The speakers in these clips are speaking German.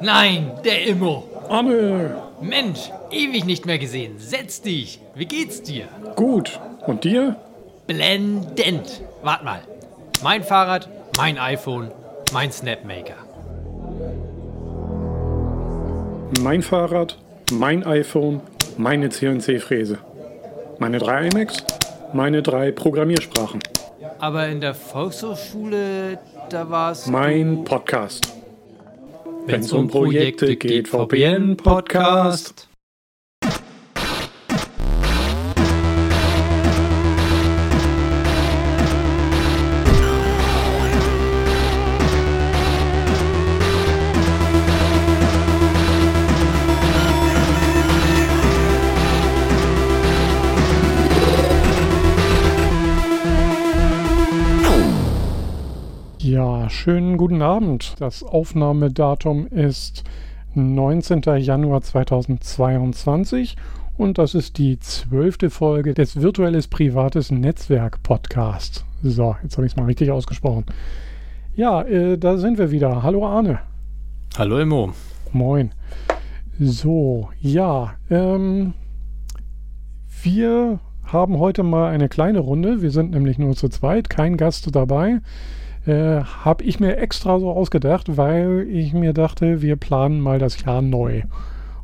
Nein, der Immo. Arne, Mensch, ewig nicht mehr gesehen. Setz dich. Wie geht's dir? gut. Und dir? Blendend. Wart mal. Mein Fahrrad, mein iPhone, mein Snapmaker. Mein Fahrrad, mein iPhone, meine CNC-Fräse. Meine drei iMacs, meine drei Programmiersprachen. Aber in der Volkshochschule, da war's. Mein Podcast. Wenn's um Projekte geht, VPN-Podcast. Ja, schönen guten Abend. Das Aufnahmedatum ist 19. Januar 2022 und das ist die zwölfte Folge des Virtuelles Privates Netzwerk Podcast. So, jetzt habe ich es mal richtig ausgesprochen. Ja, äh, da sind wir wieder. Hallo Arne. Hallo Immo. Moin. So, ja, ähm, wir haben heute mal eine kleine Runde. Wir sind nämlich nur zu zweit, kein Gast dabei. Äh, habe ich mir extra so ausgedacht, weil ich mir dachte, wir planen mal das Jahr neu.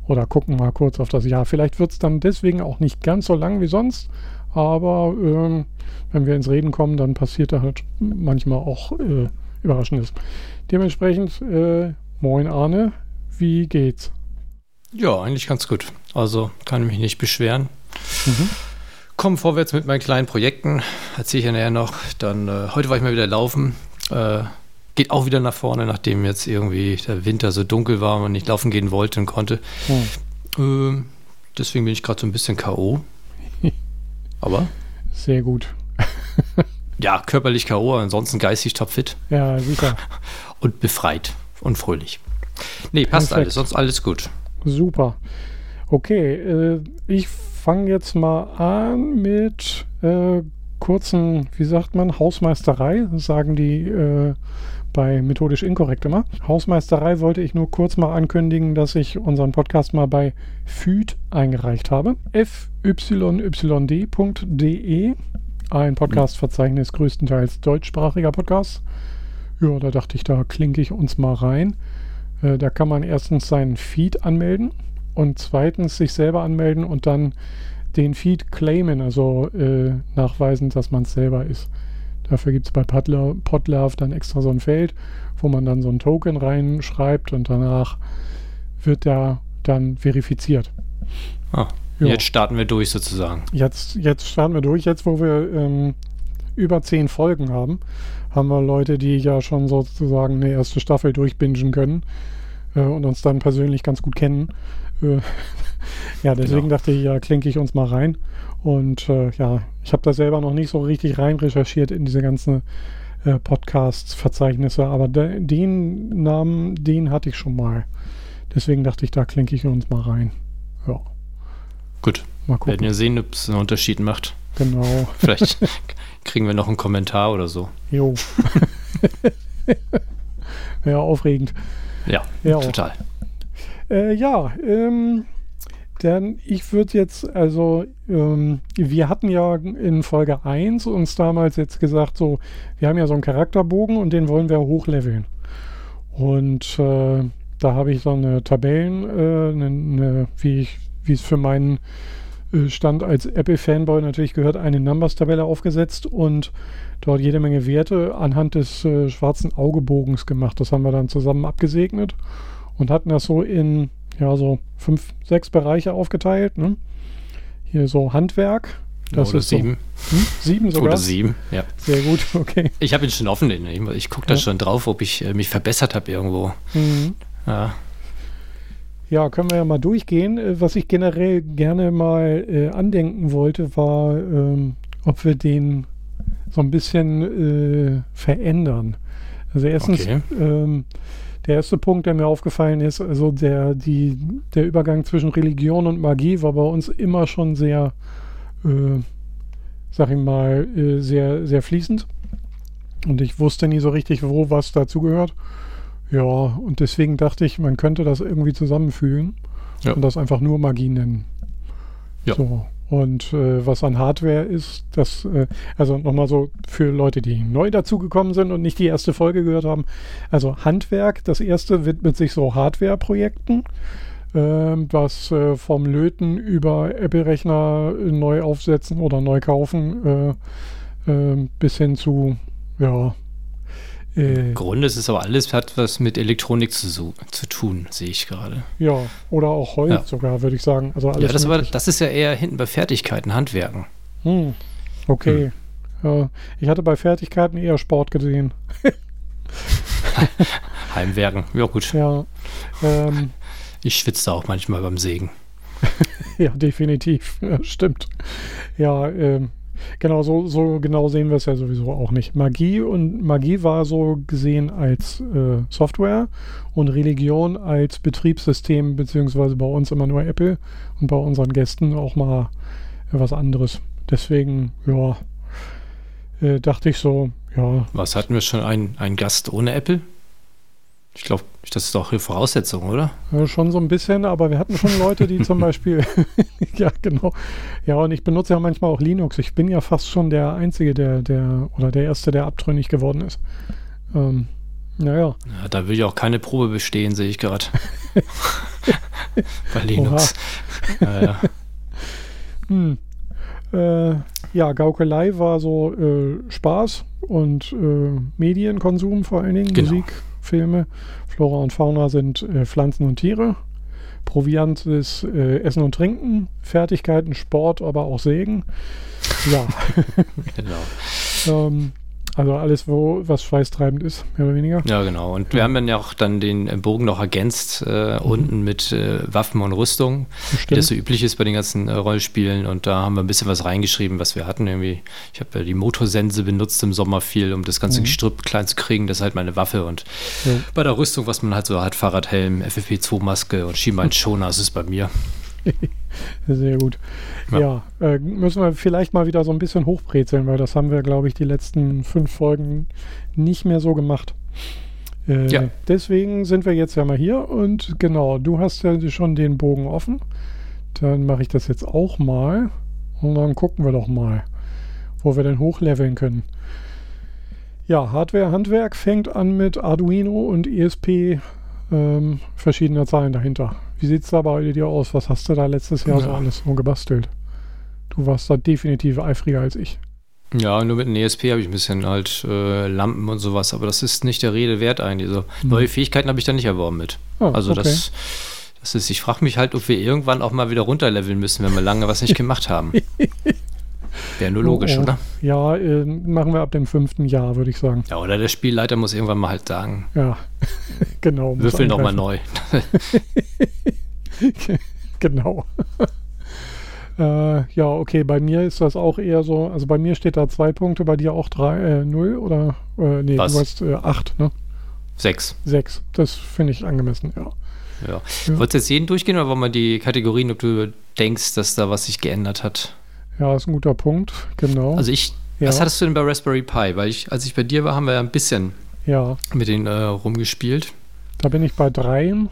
Oder gucken mal kurz auf das Jahr. Vielleicht wird es dann deswegen auch nicht ganz so lang wie sonst. Aber ähm, wenn wir ins Reden kommen, dann passiert da halt manchmal auch äh, Überraschendes. Dementsprechend, äh, moin Arne, wie geht's? Ja, eigentlich ganz gut. Also kann ich mich nicht beschweren. Mhm. Komm vorwärts mit meinen kleinen Projekten. Erzähle ich ja nachher noch. Dann, äh, heute war ich mal wieder laufen. Äh, geht auch wieder nach vorne, nachdem jetzt irgendwie der Winter so dunkel war und man nicht laufen gehen wollte und konnte. Hm. Äh, deswegen bin ich gerade so ein bisschen K.O. Aber Sehr gut. ja, körperlich K.O., ansonsten geistig topfit Ja, sicher. und befreit und fröhlich. Nee, passt Perfekt. alles, sonst alles gut. Super. Okay, äh, ich fange jetzt mal an mit äh, kurzen, wie sagt man, Hausmeisterei, sagen die äh, bei Methodisch Inkorrekt immer. Hausmeisterei wollte ich nur kurz mal ankündigen, dass ich unseren Podcast mal bei FÜD eingereicht habe. fyyd.de, ein Podcastverzeichnis größtenteils deutschsprachiger Podcasts. Ja, da dachte ich, da klinke ich uns mal rein. Äh, da kann man erstens seinen Feed anmelden und zweitens sich selber anmelden und dann den Feed claimen, also äh, nachweisen, dass man es selber ist. Dafür gibt es bei Podlove, Podlove dann extra so ein Feld, wo man dann so ein Token reinschreibt und danach wird der dann verifiziert. Ah. Jetzt starten wir durch sozusagen. Jetzt, jetzt starten wir durch. Jetzt, wo wir ähm, über zehn Folgen haben, haben wir Leute, die ja schon sozusagen eine erste Staffel durchbingen können äh, und uns dann persönlich ganz gut kennen. Äh, ja, deswegen Genau. dachte ich, ja, klinke ich uns mal rein. Und äh, ja, ich habe da selber noch nicht so richtig rein recherchiert in diese ganzen äh, Podcasts-Verzeichnisse, aber de den Namen, den hatte ich schon mal. Deswegen dachte ich, da klinke ich uns mal rein. Ja, Gut, mal werden gucken. wir sehen, ob es einen Unterschied macht. Genau. Vielleicht kriegen wir noch einen Kommentar oder so. Jo. ja, aufregend. Ja, Ja. total. Äh, ja, ähm, dann ich würde jetzt, also, ähm, wir hatten ja in Folge 1 uns damals jetzt gesagt, so, wir haben ja so einen Charakterbogen und den wollen wir hochleveln. Und äh, da habe ich so eine Tabellen, äh, eine, eine, wie ich, wie es für meinen äh, Stand als Apple-Fanboy natürlich gehört, eine Numbers-Tabelle aufgesetzt und dort jede Menge Werte anhand des äh, schwarzen Augebogens gemacht. Das haben wir dann zusammen abgesegnet und hatten das so in ja so fünf, sechs Bereiche aufgeteilt. Ne? Hier so Handwerk. Das oder ist so- sieben. Hm? Sieben sogar. Oder sieben, ja. Sehr gut, okay. Ich habe ihn schon offen. den- Ich, ich gucke da Ja. schon drauf, ob ich äh, mich verbessert habe irgendwo. Mhm. Ja, Ja, können wir ja mal durchgehen. Äh, Was ich generell gerne mal äh, andenken wollte, war, ähm, ob wir den so ein bisschen äh, verändern. Also erstens, Okay. ähm, der erste Punkt, der mir aufgefallen ist, also der, die, der Übergang zwischen Religion und Magie war bei uns immer schon sehr, äh, sag ich mal, äh, sehr, sehr fließend. Und ich wusste nie so richtig, wo was dazugehört. Ja, und deswegen dachte ich, man könnte das irgendwie zusammenfügen Ja. und das einfach nur Magie nennen. Ja. So. Und äh, was an Hardware ist, das, äh, also nochmal so für Leute, die neu dazugekommen sind und nicht die erste Folge gehört haben. Also Handwerk, das erste widmet sich so Hardware-Projekten, ähm, was äh, vom Löten über Apple-Rechner äh, neu aufsetzen oder neu kaufen äh, äh, bis hin zu, ja, äh, Im Grunde ist es aber alles, hat was mit Elektronik zu, zu tun, sehe ich gerade. ja, oder auch Holz Ja. sogar, würde ich sagen. Also alles Ja, das, aber, das ist ja eher hinten bei Fertigkeiten, Handwerken. Hm. Okay. Ja, ich hatte bei Fertigkeiten eher Sport gesehen. Heimwerken, ja gut. Ja, ähm, Ich schwitze auch manchmal beim Sägen. ja definitiv. Ja, stimmt. Ja, ähm, genau, so, so genau sehen wir es ja sowieso auch nicht. Magie und Magie war so gesehen als äh, Software und Religion als Betriebssystem, beziehungsweise bei uns immer nur Apple und bei unseren Gästen auch mal was anderes. Deswegen, ja, äh, dachte ich so, ja, Was hatten wir schon? Ein, ein Gast ohne Apple? Ich glaube, das ist doch die Voraussetzung, oder? Ja, schon so ein bisschen, aber wir hatten schon Leute, die zum Beispiel, ja genau, ja und ich benutze ja manchmal auch Linux. Ich bin ja fast schon der Einzige, der, der, oder der Erste, der abtrünnig geworden ist. Ähm, naja, Ja, da will ich auch keine Probe bestehen, sehe ich gerade. Bei Linux. Ja, ja. hm. äh, ja, Gaukelei war so äh, Spaß und äh, Medienkonsum vor allen Dingen, Genau. Musik, Filme. Flora und Fauna sind äh, Pflanzen und Tiere. Proviant ist äh, Essen und Trinken, Fertigkeiten, Sport, aber auch Sägen. Ja, genau. Ähm, also alles, wo was schweißtreibend ist, mehr oder weniger. Ja, genau. Und wir haben dann ja auch dann den äh, Bogen noch ergänzt, äh, unten mit äh, Waffen und Rüstung, wie das so üblich ist bei den ganzen äh, Rollenspielen. Und da haben wir ein bisschen was reingeschrieben, was wir hatten. Irgendwie, ich habe ja die Motorsense benutzt im Sommer viel, um das ganze Mhm. Gestrüpp klein zu kriegen. Das ist halt meine Waffe. Und Ja. bei der Rüstung, was man halt so hat, Fahrradhelm, FFP2-Maske und Schienbeinschoner, das ist bei mir. Sehr gut. Ja, Ja. äh, müssen wir vielleicht mal wieder so ein bisschen hochbrezeln, weil das haben wir, glaube ich, die letzten fünf Folgen nicht mehr so gemacht. Äh, Ja. Deswegen sind wir jetzt ja mal hier und genau, du hast ja schon den Bogen offen. Dann mache ich das jetzt auch mal und dann gucken wir doch mal, wo wir denn hochleveln können. Ja, Hardware, Handwerk fängt an mit Arduino und ESP ähm, verschiedener Zahlen dahinter. Wie sieht es da bei dir aus? Was hast du da letztes Jahr so Ja. alles so gebastelt? Du warst da definitiv eifriger als ich. Ja, nur mit dem ESP habe ich ein bisschen halt äh, Lampen und sowas, aber das ist nicht der Rede wert eigentlich. Also, Neue Fähigkeiten habe ich da nicht erworben mit. Ah, Also okay. das, das ist, ich frage mich halt, ob wir irgendwann auch mal wieder runterleveln müssen, wenn wir lange was nicht gemacht haben. Wäre nur logisch, Oh, oh. oder? Ja, äh, machen wir ab dem fünften Jahr, würde ich sagen. Ja, oder der Spielleiter muss irgendwann mal halt sagen, Ja, genau. würfel nochmal neu. Genau. äh, ja, okay, bei mir ist das auch eher so, also bei mir steht da zwei Punkte, bei dir auch drei, äh, null oder, äh, nee, Was? du hast äh, acht, ne? Sechs. Sechs. Das finde ich angemessen, ja. Ja. Ja. Wolltest du jetzt jeden durchgehen oder wollen wir die Kategorien, ob du denkst, dass da was sich geändert hat? Ja, ist ein guter Punkt, genau. Also ich, ja, was hattest du denn bei Raspberry Pi? Weil ich, als ich bei dir war, haben wir ja ein bisschen ja, mit denen äh, rumgespielt. da bin ich bei dreien,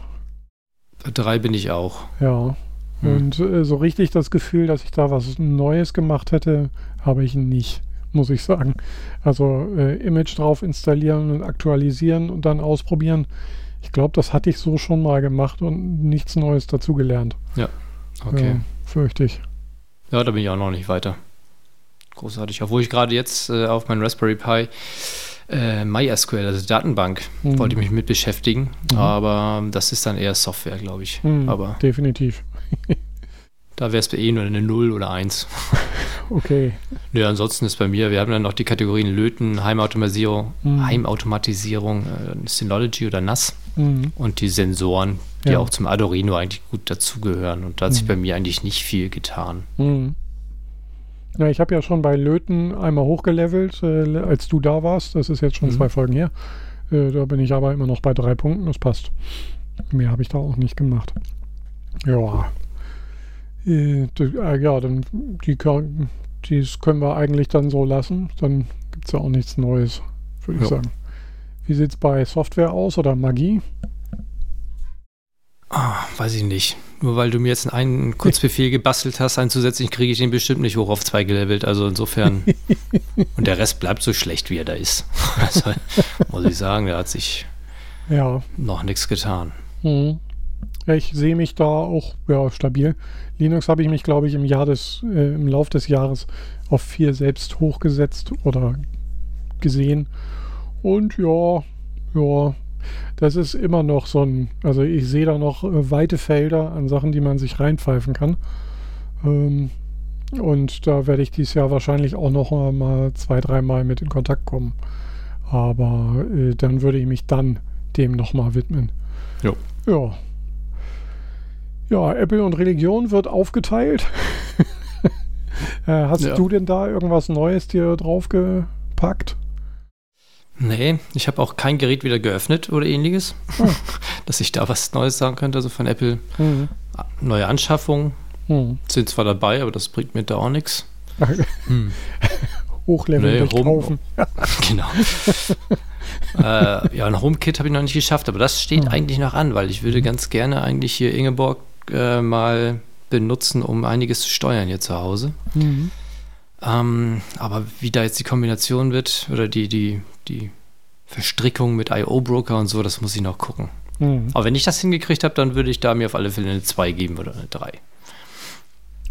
Bei drei bin ich auch. ja. Hm. Und äh, so richtig das Gefühl, dass ich da was Neues gemacht hätte, habe ich nicht, muss ich sagen. Also äh, Image drauf installieren und aktualisieren und dann ausprobieren. Ich glaube, das hatte ich so schon mal gemacht und nichts Neues dazugelernt. Okay. Ja, fürchte ich. Ja, da bin ich auch noch nicht weiter. Großartig. Obwohl ich gerade jetzt äh, auf meinem Raspberry Pi äh, MySQL, also Datenbank, Mhm. wollte ich mich mit beschäftigen. Mhm. Aber das ist dann eher Software, glaube ich. Hm, Aber definitiv. da wäre es bei eh nur eine 0 oder 1. Okay. Ja, ansonsten ist bei mir, wir haben dann noch die Kategorien Löten, Heimautomatisierung, Mhm. Heimautomatisierung, äh, Synology oder NAS Mhm. und die Sensoren, die Ja. auch zum Arduino eigentlich gut dazugehören. Und da hat sich Mhm. bei mir eigentlich nicht viel getan. Mhm. Ja, ich habe ja schon bei Löten einmal hochgelevelt, äh, als du da warst. Das ist jetzt schon Mhm. zwei Folgen her. Äh, da bin ich aber immer noch bei drei Punkten. Das passt. Mehr habe ich da auch nicht gemacht. Ja. Äh, äh, ja, dann die, dies können wir eigentlich dann so lassen. Dann gibt es ja auch nichts Neues, würde ich Ja. sagen. Wie sieht es bei Software aus oder Magie? Ah, weiß ich nicht. Nur weil du mir jetzt einen Kurzbefehl gebastelt hast, einen zusätzlichen kriege ich den bestimmt nicht hoch auf zwei gelevelt. Also insofern. und der Rest bleibt so schlecht, wie er da ist. Also muss ich sagen, da hat sich Ja. noch nichts getan. Mhm. Ja, Ich sehe mich da auch ja, stabil. Linux habe ich mich, glaube ich, im Jahr des, äh, im Lauf des Jahres auf vier selbst hochgesetzt oder gesehen. Und ja, ja, das ist immer noch so ein, also ich sehe da noch äh, weite Felder an Sachen, die man sich reinpfeifen kann. Ähm, und da werde ich dieses Jahr wahrscheinlich auch noch mal zwei, dreimal mit in Kontakt kommen. Aber äh, dann würde ich mich dann dem nochmal widmen. Jo. Ja. Ja, Apple und Religion wird aufgeteilt. äh, hast Ja. du denn da irgendwas Neues dir draufgepackt? Nee, ich habe auch kein Gerät wieder geöffnet oder ähnliches, Oh. dass ich da was Neues sagen könnte. Also von Apple Hm. neue Anschaffungen Hm. sind zwar dabei, aber das bringt mir da auch nichts. Hm. Hochlevel Nee, durchkaufen. Genau. äh, ja, ein HomeKit habe ich noch nicht geschafft, aber das steht Hm. eigentlich noch an, weil ich würde ganz gerne eigentlich hier Ingeborg äh, mal benutzen, um einiges zu steuern hier zu Hause. Mhm. Ähm, aber wie da jetzt die Kombination wird oder die, die, die Verstrickung mit IO-Broker und so, das muss ich noch gucken. Mhm. Aber wenn ich das hingekriegt habe, dann würde ich da mir auf alle Fälle eine 2 geben oder eine 3.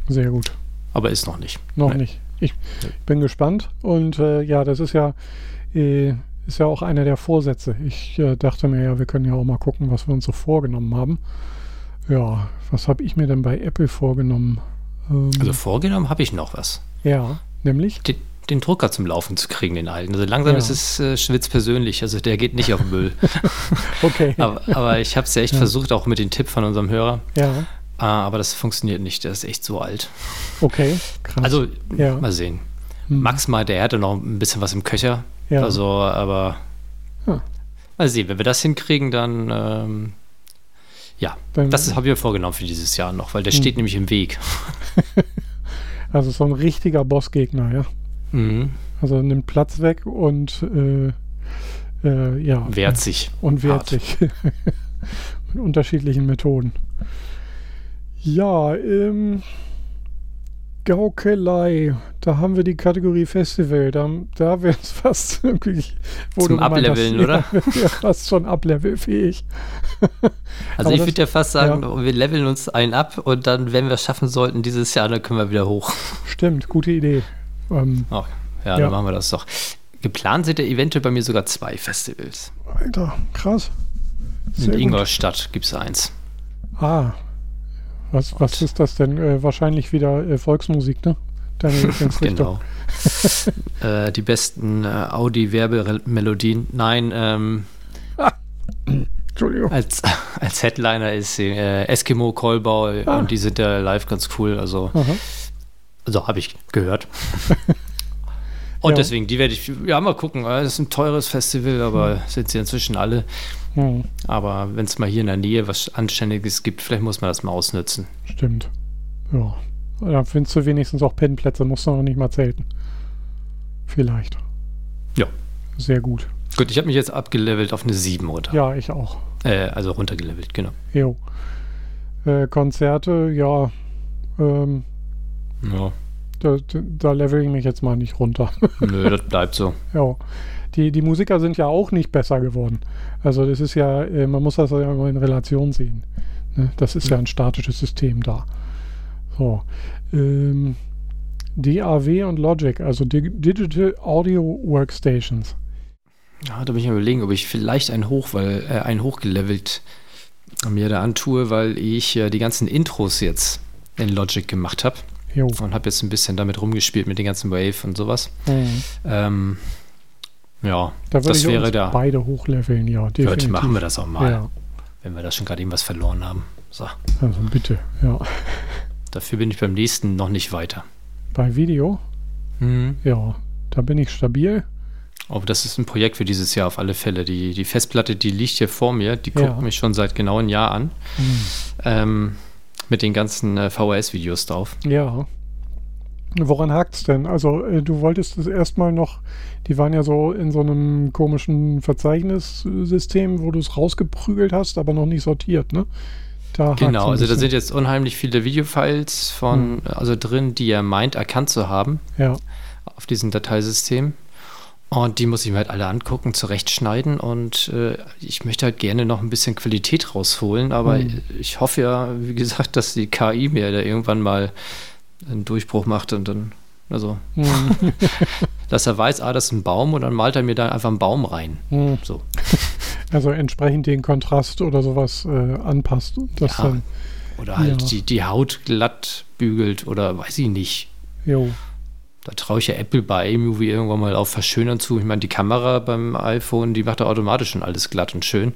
Sehr gut. Aber ist noch nicht. Noch Nee. nicht. Ich bin gespannt. Und äh, ja, das ist ja, äh, ist ja auch einer der Vorsätze. Ich äh, dachte mir ja, wir können ja auch mal gucken, was wir uns so vorgenommen haben. Ja, was habe ich mir denn bei Apple vorgenommen? Ähm, Also vorgenommen habe ich noch was. ja, nämlich? Den, den Drucker zum Laufen zu kriegen, den alten. Also langsam Ja. ist es äh, Schwitz persönlich. Also der geht nicht auf den Müll. Okay. aber, aber ich habe es ja echt Ja. versucht, auch mit dem Tipp von unserem Hörer. Ja, Ah, aber das funktioniert nicht. Der ist echt so alt. okay. Krass. Also Ja. mal sehen. Hm. Max mal, der hatte noch ein bisschen was im Köcher. Ja. Also, aber Ja. mal sehen, wenn wir das hinkriegen, dann ähm, ja, Dann- das habe ich mir vorgenommen für dieses Jahr noch, weil der Hm. steht nämlich im Weg. Also so ein richtiger Bossgegner, ja. Mhm. Also nimmt Platz weg und äh, äh, ja. Wehrt sich. Und wehrt hart. sich. Mit unterschiedlichen Methoden. Ja, ähm, Gaukelei. Da haben wir die Kategorie Festival. Da, da wäre es fast wirklich. wo Zum Ableveln, ja, oder? Ja, fast schon ablevelfähig. Also Aber ich würde ja fast sagen, wir leveln uns einen ab und dann, wenn wir es schaffen sollten dieses Jahr, dann können wir wieder hoch. Stimmt, gute Idee. Ähm, Oh, ja, Ja. dann machen wir das doch. Geplant sind ja eventuell bei mir sogar zwei Festivals. Alter, krass. Sehr In. Ingolstadt gibt es eins. Ah. Was, was ist das denn? Äh, wahrscheinlich wieder äh, Volksmusik, ne? Deine. Genau. äh, die besten äh, Audi-Werbemelodien. Nein, ähm, Entschuldigung. als, als Headliner ist äh, Eskimo Callboy Ah. und die sind da live ganz cool. Also, Aha. Also habe ich gehört. Und Ja. deswegen, die werde ich, ja, mal gucken. Das ist ein teures Festival, aber sind sie inzwischen alle. Hm, Aber wenn es mal hier in der Nähe was Anständiges gibt, vielleicht muss man das mal ausnutzen. stimmt. Ja. Da findest du wenigstens auch Pennplätze, musst du noch nicht mal zelten. Vielleicht. Ja. Sehr gut. Gut, ich habe mich jetzt abgelevelt auf eine 7 runter. Ja, ich auch. Äh, also runtergelevelt, genau. Jo. Äh, Konzerte, ja. Ähm, Ja. da, da level ich mich jetzt mal nicht runter. Nö, das bleibt so. Ja. Die, die Musiker sind ja auch nicht besser geworden. Also das ist ja, äh, man muss das ja immer in Relation sehen. Ne? Das ist ja ein statisches System da. So. Ähm, DAW und Logic, also Dig Digital Audio Workstations. Ja, da bin ich am überlegen, ob ich vielleicht ein Hoch, weil äh, ein hochgelevelt mir da antue, weil ich äh, die ganzen Intros jetzt in Logic gemacht habe Jo. und habe jetzt ein bisschen damit rumgespielt mit den ganzen Wave und sowas. Mhm. Ähm, ja, Da das wäre da. beide hochleveln, ja, definitiv. Machen wir das auch mal, Ja, wenn wir da schon gerade irgendwas verloren haben. So, also bitte, ja. dafür bin ich beim nächsten noch nicht weiter. Bei Video, Mhm. ja, da bin ich stabil. Aber das ist ein Projekt für dieses Jahr auf alle Fälle. Die, die Festplatte, die liegt hier vor mir, die Ja. guckt mich schon seit genau einem Jahr an. Mhm. Ähm, mit den ganzen äh, VHS-Videos drauf. Ja. Woran hakt es denn? Also äh, du wolltest es erstmal noch, die waren ja so in so einem komischen Verzeichnissystem, wo du es rausgeprügelt hast, aber noch nicht sortiert, ne? Da genau, also da sind jetzt unheimlich viele Videofiles von, hm. also drin, die er meint, erkannt zu haben. Ja. Auf diesem Dateisystem. Und die muss ich mir halt alle angucken, zurechtschneiden und äh, ich möchte halt gerne noch ein bisschen Qualität rausholen, aber hm. ich hoffe ja, wie gesagt, dass die KI mir da irgendwann mal einen Durchbruch macht und dann, also, hm. dass er weiß, ah, das ist ein Baum und dann malt er mir da einfach einen Baum rein. Hm. So. Also entsprechend den Kontrast oder sowas äh, anpasst. Das ja. dann, oder halt ja. die, die Haut glatt bügelt oder weiß ich nicht. Jo. Da traue ich ja Apple bei iMovie irgendwann mal auf Verschönern zu. Ich meine, die Kamera beim iPhone, die macht ja automatisch schon alles glatt und schön.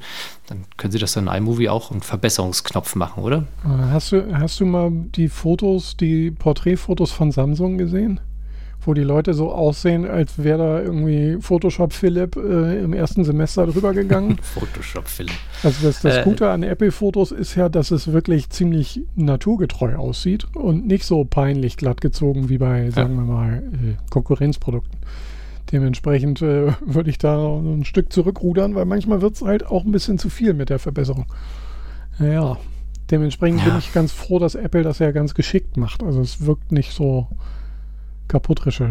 Dann können Sie das dann in iMovie auch einen Verbesserungsknopf machen, oder? Äh, hast du, hast du mal die Fotos, die Porträtfotos von Samsung gesehen? Wo die Leute so aussehen, als wäre da irgendwie Photoshop Philipp äh, im ersten Semester drüber gegangen. Photoshop Philipp. Also das, das äh, Gute an Apple-Fotos ist ja, dass es wirklich ziemlich naturgetreu aussieht und nicht so peinlich glatt gezogen wie bei, sagen ja. wir mal, äh, Konkurrenzprodukten. Dementsprechend äh, würde ich da ein Stück zurückrudern, weil manchmal wird es halt auch ein bisschen zu viel mit der Verbesserung. Naja, dementsprechend ja. bin ich ganz froh, dass Apple das ja ganz geschickt macht. Also es wirkt nicht so kaputt äh,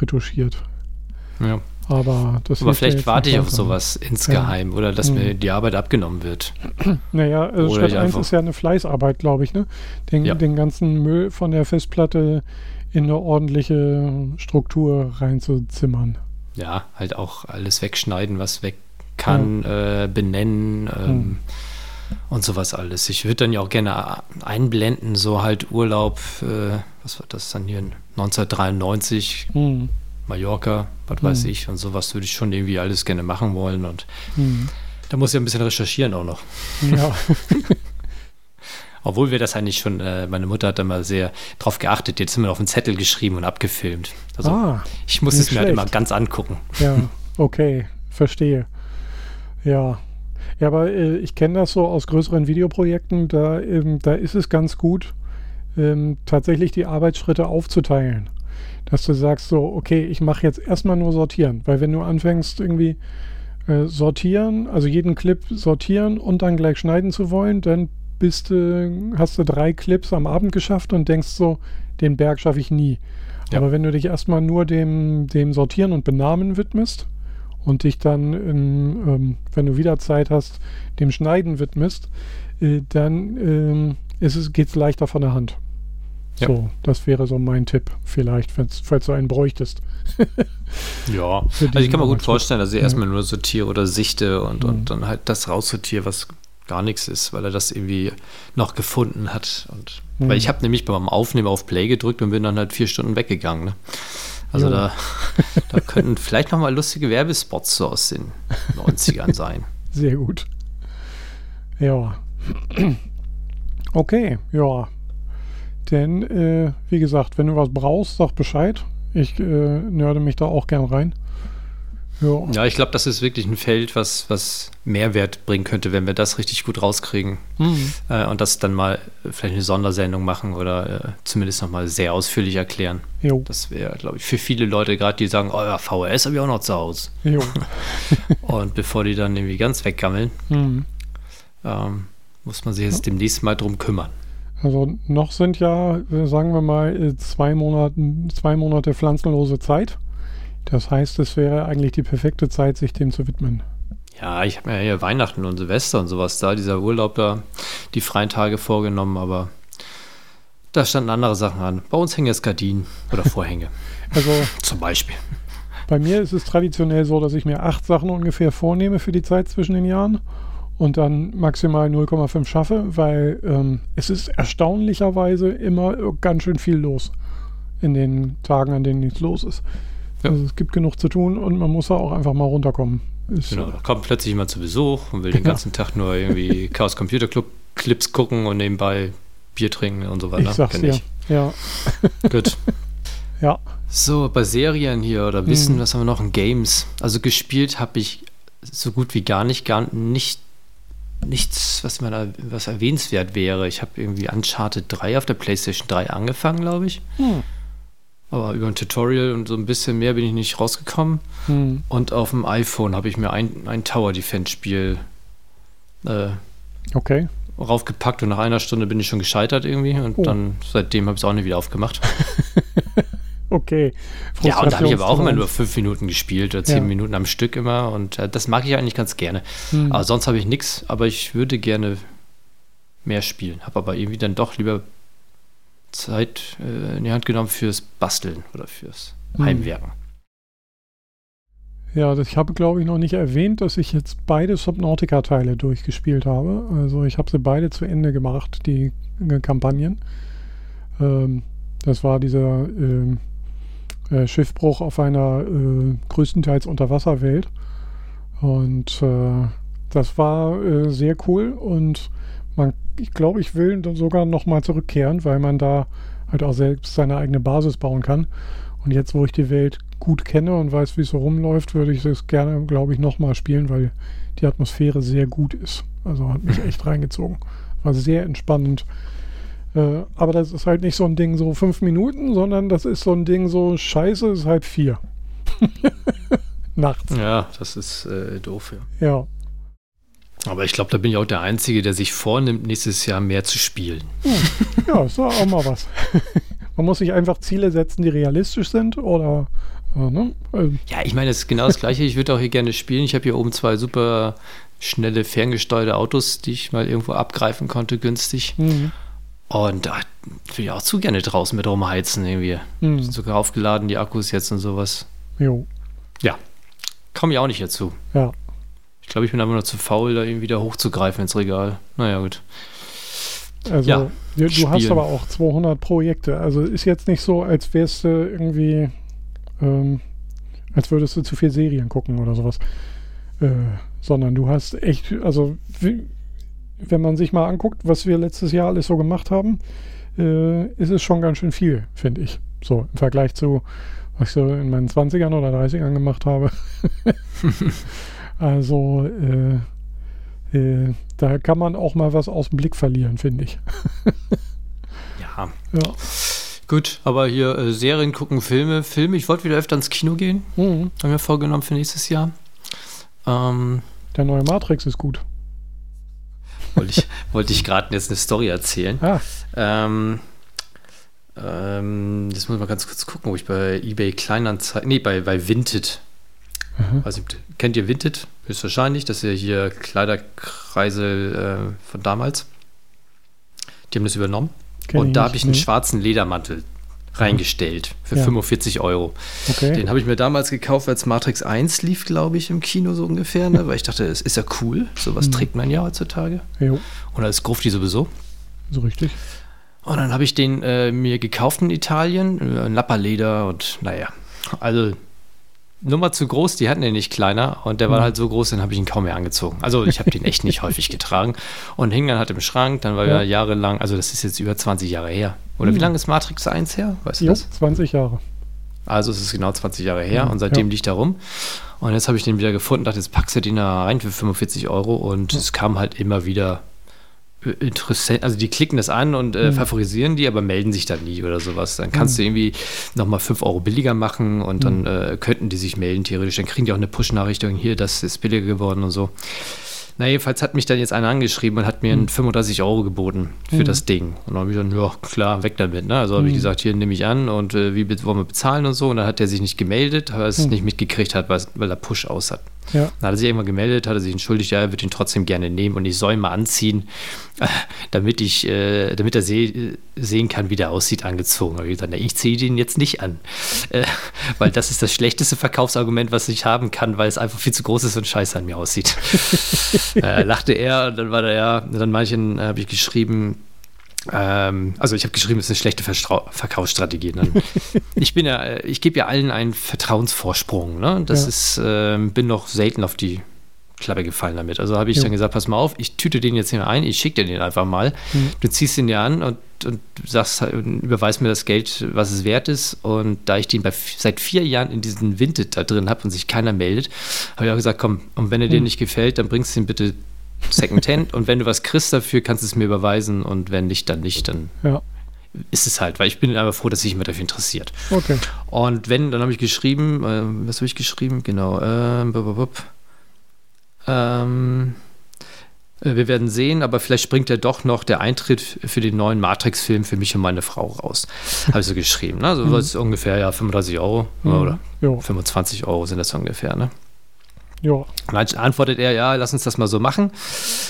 retuschiert. Ja. Aber, Aber vielleicht warte ich auf sowas insgeheim ja. oder dass mhm. mir die Arbeit abgenommen wird. Naja, also Schritt 1 ist ja eine Fleißarbeit, glaube ich, ne? Den, ja. den ganzen Müll von der Festplatte in eine ordentliche Struktur reinzuzimmern. Ja, halt auch alles wegschneiden, was weg kann, ja. äh, benennen. Ähm, mhm und sowas alles. Ich würde dann ja auch gerne einblenden, so halt Urlaub, äh, was war das dann hier, 1993, hm. Mallorca, was hm. weiß ich, und sowas würde ich schon irgendwie alles gerne machen wollen und hm. da muss ich ein bisschen recherchieren auch noch. Ja. Obwohl wir das eigentlich schon, äh, meine Mutter hat da mal sehr drauf geachtet, jetzt sind wir auf den Zettel geschrieben und abgefilmt. Also ah, ich muss es mir halt immer ganz angucken. Ja, okay, verstehe. Ja, ja, aber äh, ich kenne das so aus größeren Videoprojekten, da, ähm, da ist es ganz gut, ähm, tatsächlich die Arbeitsschritte aufzuteilen. Dass du sagst so, okay, ich mache jetzt erstmal nur sortieren, weil wenn du anfängst irgendwie äh, sortieren, also jeden Clip sortieren und dann gleich schneiden zu wollen, dann bist du, hast du drei Clips am Abend geschafft und denkst so, den Berg schaffe ich nie. Ja. Aber wenn du dich erstmal nur dem, dem Sortieren und Benamen widmest, und dich dann, in, ähm, wenn du wieder Zeit hast, dem Schneiden widmest, äh, dann ähm, geht es leichter von der Hand. Ja. So, das wäre so mein Tipp, vielleicht, falls du einen bräuchtest. ja, also ich kann mir gut vorstellen, dass ich ja. erstmal nur sortiere oder sichte und, mhm. und dann halt das raussortiere, was gar nichts ist, weil er das irgendwie noch gefunden hat. Und, mhm. Weil ich habe nämlich beim Aufnehmen auf Play gedrückt und bin dann halt vier Stunden weggegangen. Ne? Also da, da könnten vielleicht nochmal lustige Werbespots so aus den 90ern sein. Sehr gut. Ja. Okay, ja. Denn, äh, wie gesagt, wenn du was brauchst, sag Bescheid. Ich äh, nörde mich da auch gern rein. Ja, ja ich glaube, das ist wirklich ein Feld, was, was Mehrwert bringen könnte, wenn wir das richtig gut rauskriegen. Mhm. Äh, und das dann mal vielleicht eine Sondersendung machen oder äh, zumindest nochmal sehr ausführlich erklären. Jo. Das wäre, glaube ich, für viele Leute gerade, die sagen, oh ja, VHS habe ich auch noch zu Hause. Und bevor die dann irgendwie ganz weggammeln, mhm. ähm, muss man sich jetzt demnächst mal drum kümmern. Also noch sind ja, äh, sagen wir mal, äh, zwei Monate, zwei Monate pflanzenlose Zeit. Das heißt, es wäre eigentlich die perfekte Zeit, sich dem zu widmen. Ja, ich habe mir ja hier Weihnachten und Silvester und sowas da, dieser Urlaub da, die freien Tage vorgenommen, aber da standen andere Sachen an. Bei uns hängen jetzt Gardinen oder Vorhänge. also zum Beispiel. Bei mir ist es traditionell so, dass ich mir acht Sachen ungefähr vornehme für die Zeit zwischen den Jahren und dann maximal 0,5 schaffe, weil ähm, es ist erstaunlicherweise immer ganz schön viel los in den Tagen, an denen nichts los ist. Ja. Also es gibt genug zu tun und man muss da auch einfach mal runterkommen. Ist genau, da kommt plötzlich jemand zu Besuch und will den ganzen Tag nur irgendwie Chaos Computer Club Clips gucken und nebenbei Bier trinken und so weiter. Ich sag's dir. Ja. Gut. ja. So, bei Serien hier oder Wissen, hm. was haben wir noch? In Games. Also gespielt habe ich so gut wie gar nicht, gar nicht nichts, was man was erwähnenswert wäre. Ich habe irgendwie Uncharted 3 auf der PlayStation 3 angefangen, glaube ich. Hm. Aber über ein Tutorial und so ein bisschen mehr bin ich nicht rausgekommen. Hm. Und auf dem iPhone habe ich mir ein, ein Tower Defense Spiel äh, Okay. raufgepackt und nach einer Stunde bin ich schon gescheitert irgendwie und Oh. dann seitdem habe ich es auch nicht wieder aufgemacht. Okay. ja, und da habe ich aber auch immer nur fünf Minuten gespielt oder zehn Ja. Minuten am Stück immer und äh, das mag ich eigentlich ganz gerne. Hm. Aber sonst habe ich nichts, aber ich würde gerne mehr spielen. Habe aber irgendwie dann doch lieber Zeit äh, in die Hand genommen fürs Basteln oder fürs Hm. Heimwerken. Ja, das, ich habe, glaube ich, noch nicht erwähnt, dass ich jetzt beide Subnautica-Teile durchgespielt habe. Also ich habe sie beide zu Ende gemacht, die Kampagnen. Ähm, das war dieser ähm, äh, Schiffbruch auf einer äh, größtenteils Unterwasserwelt. Und äh, das war äh, sehr cool und man, ich glaube, ich will dann sogar nochmal zurückkehren, weil man da halt auch selbst seine eigene Basis bauen kann. Und jetzt, wo ich die Welt gut kenne und weiß, wie es so rumläuft, würde ich das gerne, glaube ich, nochmal spielen, weil die Atmosphäre sehr gut ist. Also hat mich echt reingezogen. War sehr entspannend. Äh, aber das ist halt nicht so ein Ding so fünf Minuten, sondern das ist so ein Ding so scheiße, es ist halb vier. Nachts. Ja, das ist äh, doof, ja. Ja. Aber ich glaube, da bin ich auch der Einzige, der sich vornimmt, nächstes Jahr mehr zu spielen. Ja, ist doch auch mal was. Man muss sich einfach Ziele setzen, die realistisch sind oder äh, ne? Ähm, Ja, ich meine, das ist genau das Gleiche. Ich würde auch hier gerne spielen. Ich habe hier oben zwei super schnelle, ferngesteuerte Autos, die ich mal irgendwo abgreifen konnte, günstig. mhm. Und da will ich auch zu gerne draußen mit rumheizen irgendwie. Mhm. Sind sogar aufgeladen, die Akkus jetzt und sowas. Jo. Komme ich auch nicht dazu. Ja. Ich glaube, ich bin aber nur zu faul, da irgendwie wieder hochzugreifen ins Regal. Naja, gut. Also Ja, du, du hast aber auch 200 Projekte. Also ist jetzt nicht so, als wärst du irgendwie, ähm, als würdest du zu viel Serien gucken oder sowas. Äh, sondern du hast echt, also wie, wenn man sich mal anguckt, was wir letztes Jahr alles so gemacht haben, äh, ist es schon ganz schön viel, finde ich. So im Vergleich zu, was ich so in meinen 20ern oder 30ern gemacht habe. also äh, äh, da kann man auch mal was aus dem Blick verlieren, finde ich. Ja. Ja. Gut, aber hier äh, Serien gucken, Filme, Filme. Ich wollte wieder öfter ins Kino gehen. Mhm. Haben wir vorgenommen für nächstes Jahr. Ähm, Der neue Matrix ist gut. wollte ich, wollte ich gerade jetzt eine Story erzählen. Ah, Ähm, ähm, jetzt muss mal ganz kurz gucken, ob ich bei eBay Kleinanzeigen, nee, bei, bei Vinted. Weiß nicht, kennt ihr Vinted? Höchstwahrscheinlich. Das ist ja hier Kleiderkreisel äh, von damals. Die haben das übernommen. Kenn Und da habe ich einen nee. schwarzen Ledermantel reingestellt für Ja. 45 Euro. Okay. Den habe ich mir damals gekauft, als Matrix 1 lief, glaube ich, im Kino so ungefähr, ne? weil ich dachte, es ist ja cool. Sowas Mhm. trägt man ja heutzutage. Jo, Und als Grufti sowieso. so richtig. Und dann habe ich den äh, mir gekauft in Italien, äh, Lapperleder und naja, also Nummer zu groß, die hatten den nicht kleiner und der war Mhm. halt so groß, den habe ich ihn kaum mehr angezogen. Also ich habe den echt nicht häufig getragen und hing dann halt im Schrank, dann war Ja. er jahrelang, also das ist jetzt über 20 Jahre her. Oder wie Mhm. lange ist Matrix 1 her? Weißt du Jo, das? 20 Jahre. Also es ist genau 20 Jahre her Mhm, und seitdem ja. liegt er rum. Und jetzt habe ich den wieder gefunden, dachte, jetzt packst du den da rein für 45 Euro und es kam halt immer wieder interessant. Also die klicken das an und äh, Mhm. favorisieren die, aber melden sich dann nie oder sowas. Dann kannst Mhm. du irgendwie nochmal 5 Euro billiger machen und dann äh, könnten die sich melden theoretisch. Dann kriegen die auch eine Push-Nachricht, hier, das ist billiger geworden und so. Na, jedenfalls hat mich dann jetzt einer angeschrieben und hat mir Mhm. 35 Euro geboten für Mhm. das Ding. Und dann habe ich dann, ja, klar, weg damit. Ne? Also habe ich Mhm. gesagt, hier nehme ich an und äh, wie wollen wir bezahlen und so. Und dann hat er sich nicht gemeldet, weil er es Mhm. nicht mitgekriegt hat, weil, weil er Push aus hat. Ja. Dann hat er sich irgendwann gemeldet, hat er sich entschuldigt, ja, er wird ihn trotzdem gerne nehmen und ich soll ihn mal anziehen, damit ich, äh, damit er seh, sehen kann, wie der aussieht, angezogen. Aber ich gesagt, ich ziehe den jetzt nicht an. Äh, weil das ist das schlechteste Verkaufsargument, was ich haben kann, weil es einfach viel zu groß ist und scheiße an mir aussieht. äh, lachte er und dann war der ja, dann manchen habe ich geschrieben, ähm, also ich habe geschrieben, es ist eine schlechte Verstra Verkaufsstrategie. Ne? ich bin ja, ich gebe ja allen einen Vertrauensvorsprung. Ne? Das Ja. ist, ähm, bin noch selten auf die Klappe gefallen damit. Also habe ich Jo. dann gesagt, pass mal auf, ich tüte den jetzt hier ein, ich schicke dir den einfach mal. Mhm. Du ziehst ihn dir an und, und sagst, und überweist mir das Geld, was es wert ist. Und da ich den bei, seit vier Jahren in diesen Vinted da drin habe und sich keiner meldet, habe ich auch gesagt, komm, und wenn er dir Mhm. nicht gefällt, dann bringst du ihn bitte Secondhand und wenn du was kriegst dafür, kannst du es mir überweisen und wenn nicht, dann nicht, dann Ja. ist es halt, weil ich bin einfach froh, dass sich jemand dafür interessiert. Okay. Und wenn, dann habe ich geschrieben, äh, was habe ich geschrieben? Genau, ähm. Ähm, äh, wir werden sehen, aber vielleicht springt ja doch noch der Eintritt für den neuen Matrix-Film für mich und meine Frau raus. Habe ich so geschrieben. Ne? So was ungefähr ja 35 Euro Mhm. oder Ja. 25 Euro sind das ungefähr. Ne? Ja. Dann antwortet er, ja, lass uns das mal so machen.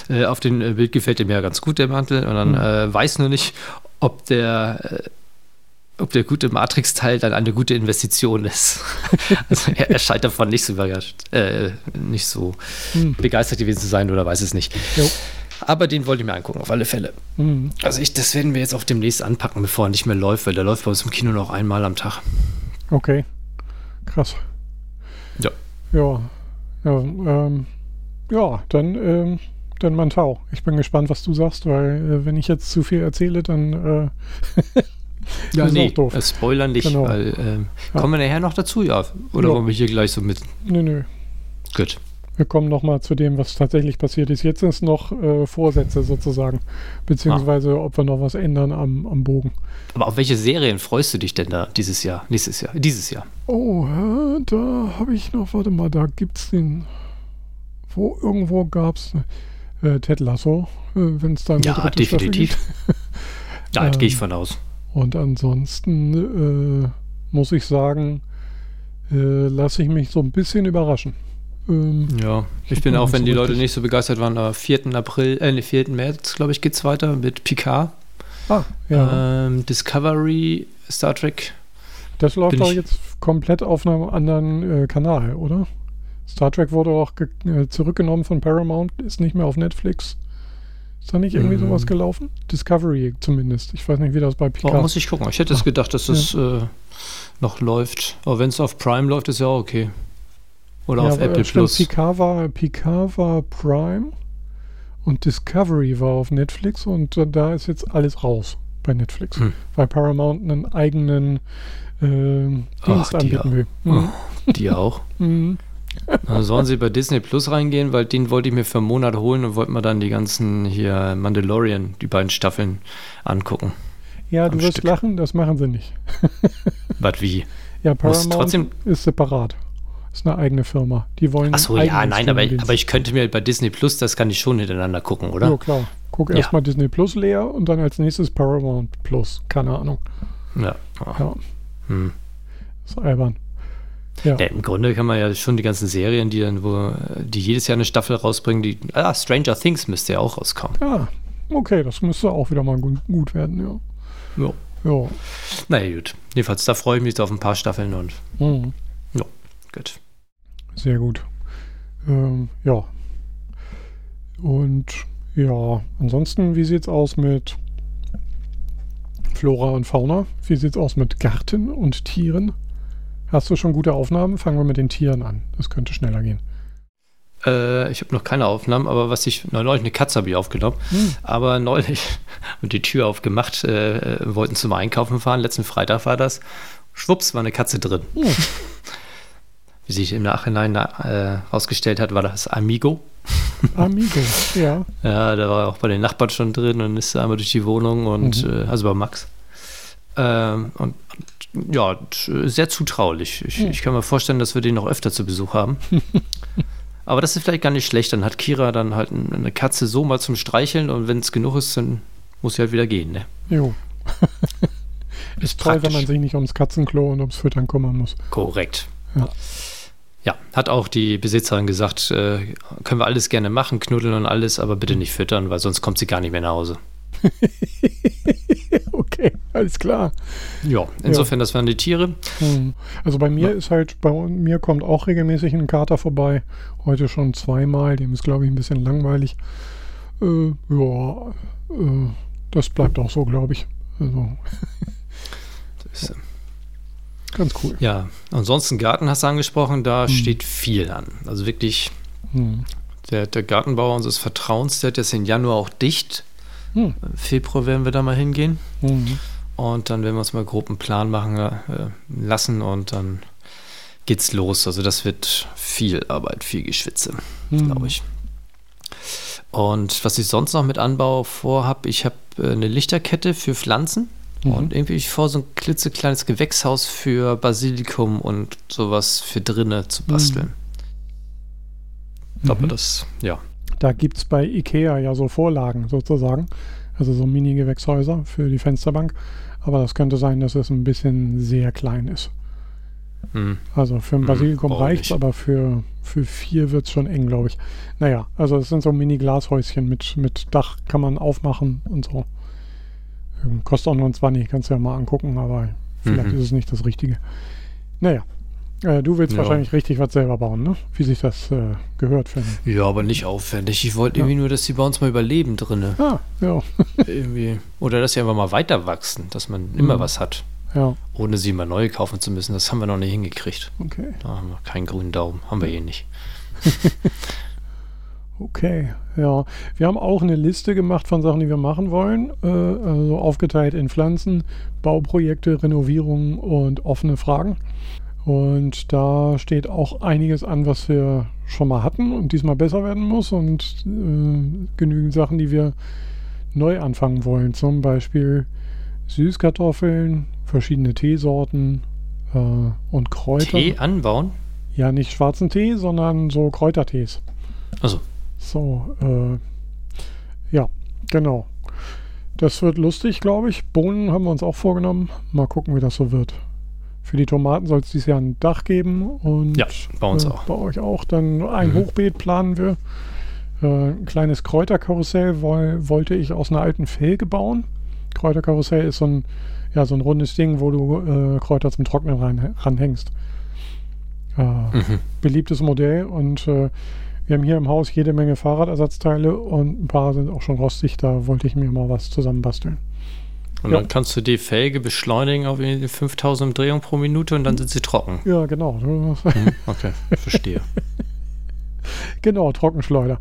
Äh, auf dem äh, Bild gefällt ihm ja ganz gut der Mantel. Und dann Mhm. äh, weiß nur nicht, ob der, äh, ob der gute Matrix-Teil dann eine gute Investition ist. also er, er scheint davon nicht so überrascht, äh, nicht so Hm. begeistert gewesen zu sein oder weiß es nicht. Jo. Aber den wollte ich mir angucken, auf alle Fälle. Mhm. Also ich, das werden wir jetzt auch demnächst anpacken, bevor er nicht mehr läuft, weil der läuft bei uns im Kino noch einmal am Tag. Okay. Krass. Ja. Ja. Ja, ähm, ja dann, ähm, dann mein Tau. Ich bin gespannt, was du sagst, weil äh, wenn ich jetzt zu viel erzähle, dann äh, Ja, ist nee, doof. Spoilern nicht, Genau. weil ähm, kommen wir nachher noch dazu, ja. Oder Ja. wollen wir hier gleich so mit. nö, nö. Gut. Wir kommen nochmal zu dem, was tatsächlich passiert ist. Jetzt sind es noch äh, Vorsätze sozusagen, beziehungsweise ob wir noch was ändern am, am Bogen. Aber auf welche Serien freust du dich denn da dieses Jahr, nächstes Jahr, dieses Jahr? Oh, äh, da habe ich noch, warte mal, da gibt's den, wo irgendwo gab's äh, Ted Lasso, äh, wenn es dann Ja, definitiv. gibt. Da Ähm, gehe ich von aus. Und ansonsten äh, muss ich sagen, äh, lasse ich mich so ein bisschen überraschen. Ähm, Ja, ich bin auch, wenn die Leute nicht so begeistert waren, am 4. April, äh, nee, 4. März, glaube ich, geht's weiter mit Picard. ah, ja. Ähm, Discovery, Star Trek. Das läuft doch jetzt komplett auf einem anderen äh, Kanal, oder? Star Trek wurde auch äh, zurückgenommen von Paramount, ist nicht mehr auf Netflix. Ist da nicht irgendwie Mhm. sowas gelaufen? Discovery zumindest. Ich weiß nicht, wie das bei Oh, Picard muss ich gucken. Ich hätte es Ach, gedacht, dass das äh, noch läuft. Aber wenn es auf Prime läuft, ist ja auch okay. Oder Ja, auf Apple stimmt, Plus. Picard war, Picard war Prime und Discovery war auf Netflix und äh, da ist jetzt alles raus bei Netflix, Hm. weil Paramount einen eigenen äh, Dienst Ach, die anbieten ja. will. Oh, Mhm. die auch. Mhm. Dann sollen sie bei Disney Plus reingehen, weil den wollte ich mir für einen Monat holen und wollte mir dann die ganzen hier Mandalorian, die beiden Staffeln angucken. Ja, du wirst Stück. lachen, das machen sie nicht. Was wie? Ja, Paramount trotzdem. ist separat. Ist eine eigene Firma. Die wollen Achso, ja, nein, aber ich, aber ich könnte mir bei Disney Plus, das kann ich schon hintereinander gucken, oder? Ja, klar. Guck Ja. erstmal Disney Plus leer und dann als nächstes Paramount Plus. Keine Ahnung. Ja. Ja, Hm. ist albern. Ja. Ja, Im Grunde kann man ja schon die ganzen Serien, die dann, wo, die jedes Jahr eine Staffel rausbringen, die. Ah, Stranger Things müsste ja auch rauskommen. Ah, okay, das müsste auch wieder mal gut, gut werden, ja. Ja. Ja. Na gut. Jedenfalls, da freue ich mich auf ein paar Staffeln und Mhm. gut. Sehr gut. Ähm, ja. Und ja, ansonsten, wie sieht's aus mit Flora und Fauna? Wie sieht's aus mit Garten und Tieren? Hast du schon gute Aufnahmen? Fangen wir mit den Tieren an. Das könnte schneller gehen. Äh, ich habe noch keine Aufnahmen, aber was ich. Neulich eine Katze habe ich aufgenommen. Hm. Aber neulich und die Tür aufgemacht, äh, äh, wollten zum Einkaufen fahren. Letzten Freitag war das. Schwupps, war eine Katze drin. Hm. Wie sich im Nachhinein äh, herausgestellt hat, war das Amigo. Amigo, ja. Ja, der war auch bei den Nachbarn schon drin und ist einmal durch die Wohnung und Mhm. äh, also bei Max. Ähm, und, ja, sehr zutraulich. Ich, Mhm. ich kann mir vorstellen, dass wir den noch öfter zu Besuch haben. Aber das ist vielleicht gar nicht schlecht. Dann hat Kira dann halt ein- eine Katze so mal zum Streicheln und wenn es genug ist, dann muss sie halt wieder gehen. Ne? Jo. Ist toll, wenn man sich nicht ums Katzenklo und ums Füttern kümmern muss. Korrekt. Ja. Ja, hat auch die Besitzerin gesagt, äh, können wir alles gerne machen, knuddeln und alles, aber bitte nicht füttern, weil sonst kommt sie gar nicht mehr nach Hause. okay, alles klar. Ja, insofern, das waren die Tiere. Hm. Also bei mir Ja. ist halt, bei mir kommt auch regelmäßig ein Kater vorbei. Heute schon zweimal. Dem ist, glaube ich, ein bisschen langweilig. Äh, ja, äh, das bleibt auch so, glaube ich. Also Das, äh, ganz cool. Ja, ansonsten Garten hast du angesprochen, da Hm. steht viel an. Also wirklich, Hm. der, der Gartenbauer unseres Vertrauens, der hat jetzt den Januar auch dicht. Hm. Im Februar werden wir da mal hingehen. Hm. Und dann werden wir uns mal grob einen Plan machen äh, lassen und dann geht's los. Also das wird viel Arbeit, viel Geschwitze, Hm. glaube ich. Und was ich sonst noch mit Anbau vorhab, ich habe äh, eine Lichterkette für Pflanzen. Mhm. Und irgendwie ich vor, so ein klitzekleines Gewächshaus für Basilikum und sowas für drinnen zu basteln. Mhm. Aber das, ja. Da gibt es bei Ikea ja so Vorlagen sozusagen. Also so Mini-Gewächshäuser für die Fensterbank. Aber das könnte sein, dass es ein bisschen sehr klein ist. Hm. Also für ein hm, Basilikum hm, reicht es, aber für, für vier wird es schon eng, glaube ich. Naja, also es sind so Mini-Glashäuschen mit, mit Dach, kann man aufmachen und so. Ähm, kostet auch nur ein 20, kannst du ja mal angucken, aber vielleicht mhm. ist es nicht das Richtige. Naja, äh, du willst ja. wahrscheinlich richtig was selber bauen, ne? Wie sich das äh, gehört, finde Ja, aber nicht aufwendig. Ich wollte ja. irgendwie nur, dass die bei uns mal überleben drinne. Ah, ja. irgendwie. Oder dass sie einfach mal weiter wachsen, dass man immer mhm. was hat. Ja. Ohne sie mal neu kaufen zu müssen. Das haben wir noch nicht hingekriegt. Okay. Da haben wir keinen grünen Daumen. Haben wir eh nicht. okay, ja. Wir haben auch eine Liste gemacht von Sachen, die wir machen wollen. Äh, also aufgeteilt in Pflanzen, Bauprojekte, Renovierungen und offene Fragen. Und da steht auch einiges an, was wir schon mal hatten und diesmal besser werden muss und äh, genügend Sachen, die wir neu anfangen wollen. Zum Beispiel Süßkartoffeln, verschiedene Teesorten äh, und Kräuter. Tee anbauen? Ja, nicht schwarzen Tee, sondern so Kräutertees. Also. So, äh, ja, genau. Das wird lustig, glaube ich. Bohnen haben wir uns auch vorgenommen. Mal gucken, wie das so wird. Für die Tomaten soll es dieses Jahr ein Dach geben. Und ja, bei uns äh, auch. Bei euch auch. Dann ein mhm. Hochbeet planen wir. Äh, ein kleines Kräuterkarussell woll, wollte ich aus einer alten Felge bauen. Kräuterkarussell ist so ein, ja, so ein rundes Ding, wo du äh, Kräuter zum Trocknen ranhängst. Äh, mhm. Beliebtes Modell und äh, wir haben hier im Haus jede Menge Fahrradersatzteile und ein paar sind auch schon rostig. Da wollte ich mir mal was zusammenbasteln. Und ja. dann kannst du die Felge beschleunigen auf 5000 Umdrehungen pro Minute und dann sind sie trocken. Ja, genau. Hm, okay, verstehe. genau, Trockenschleuder.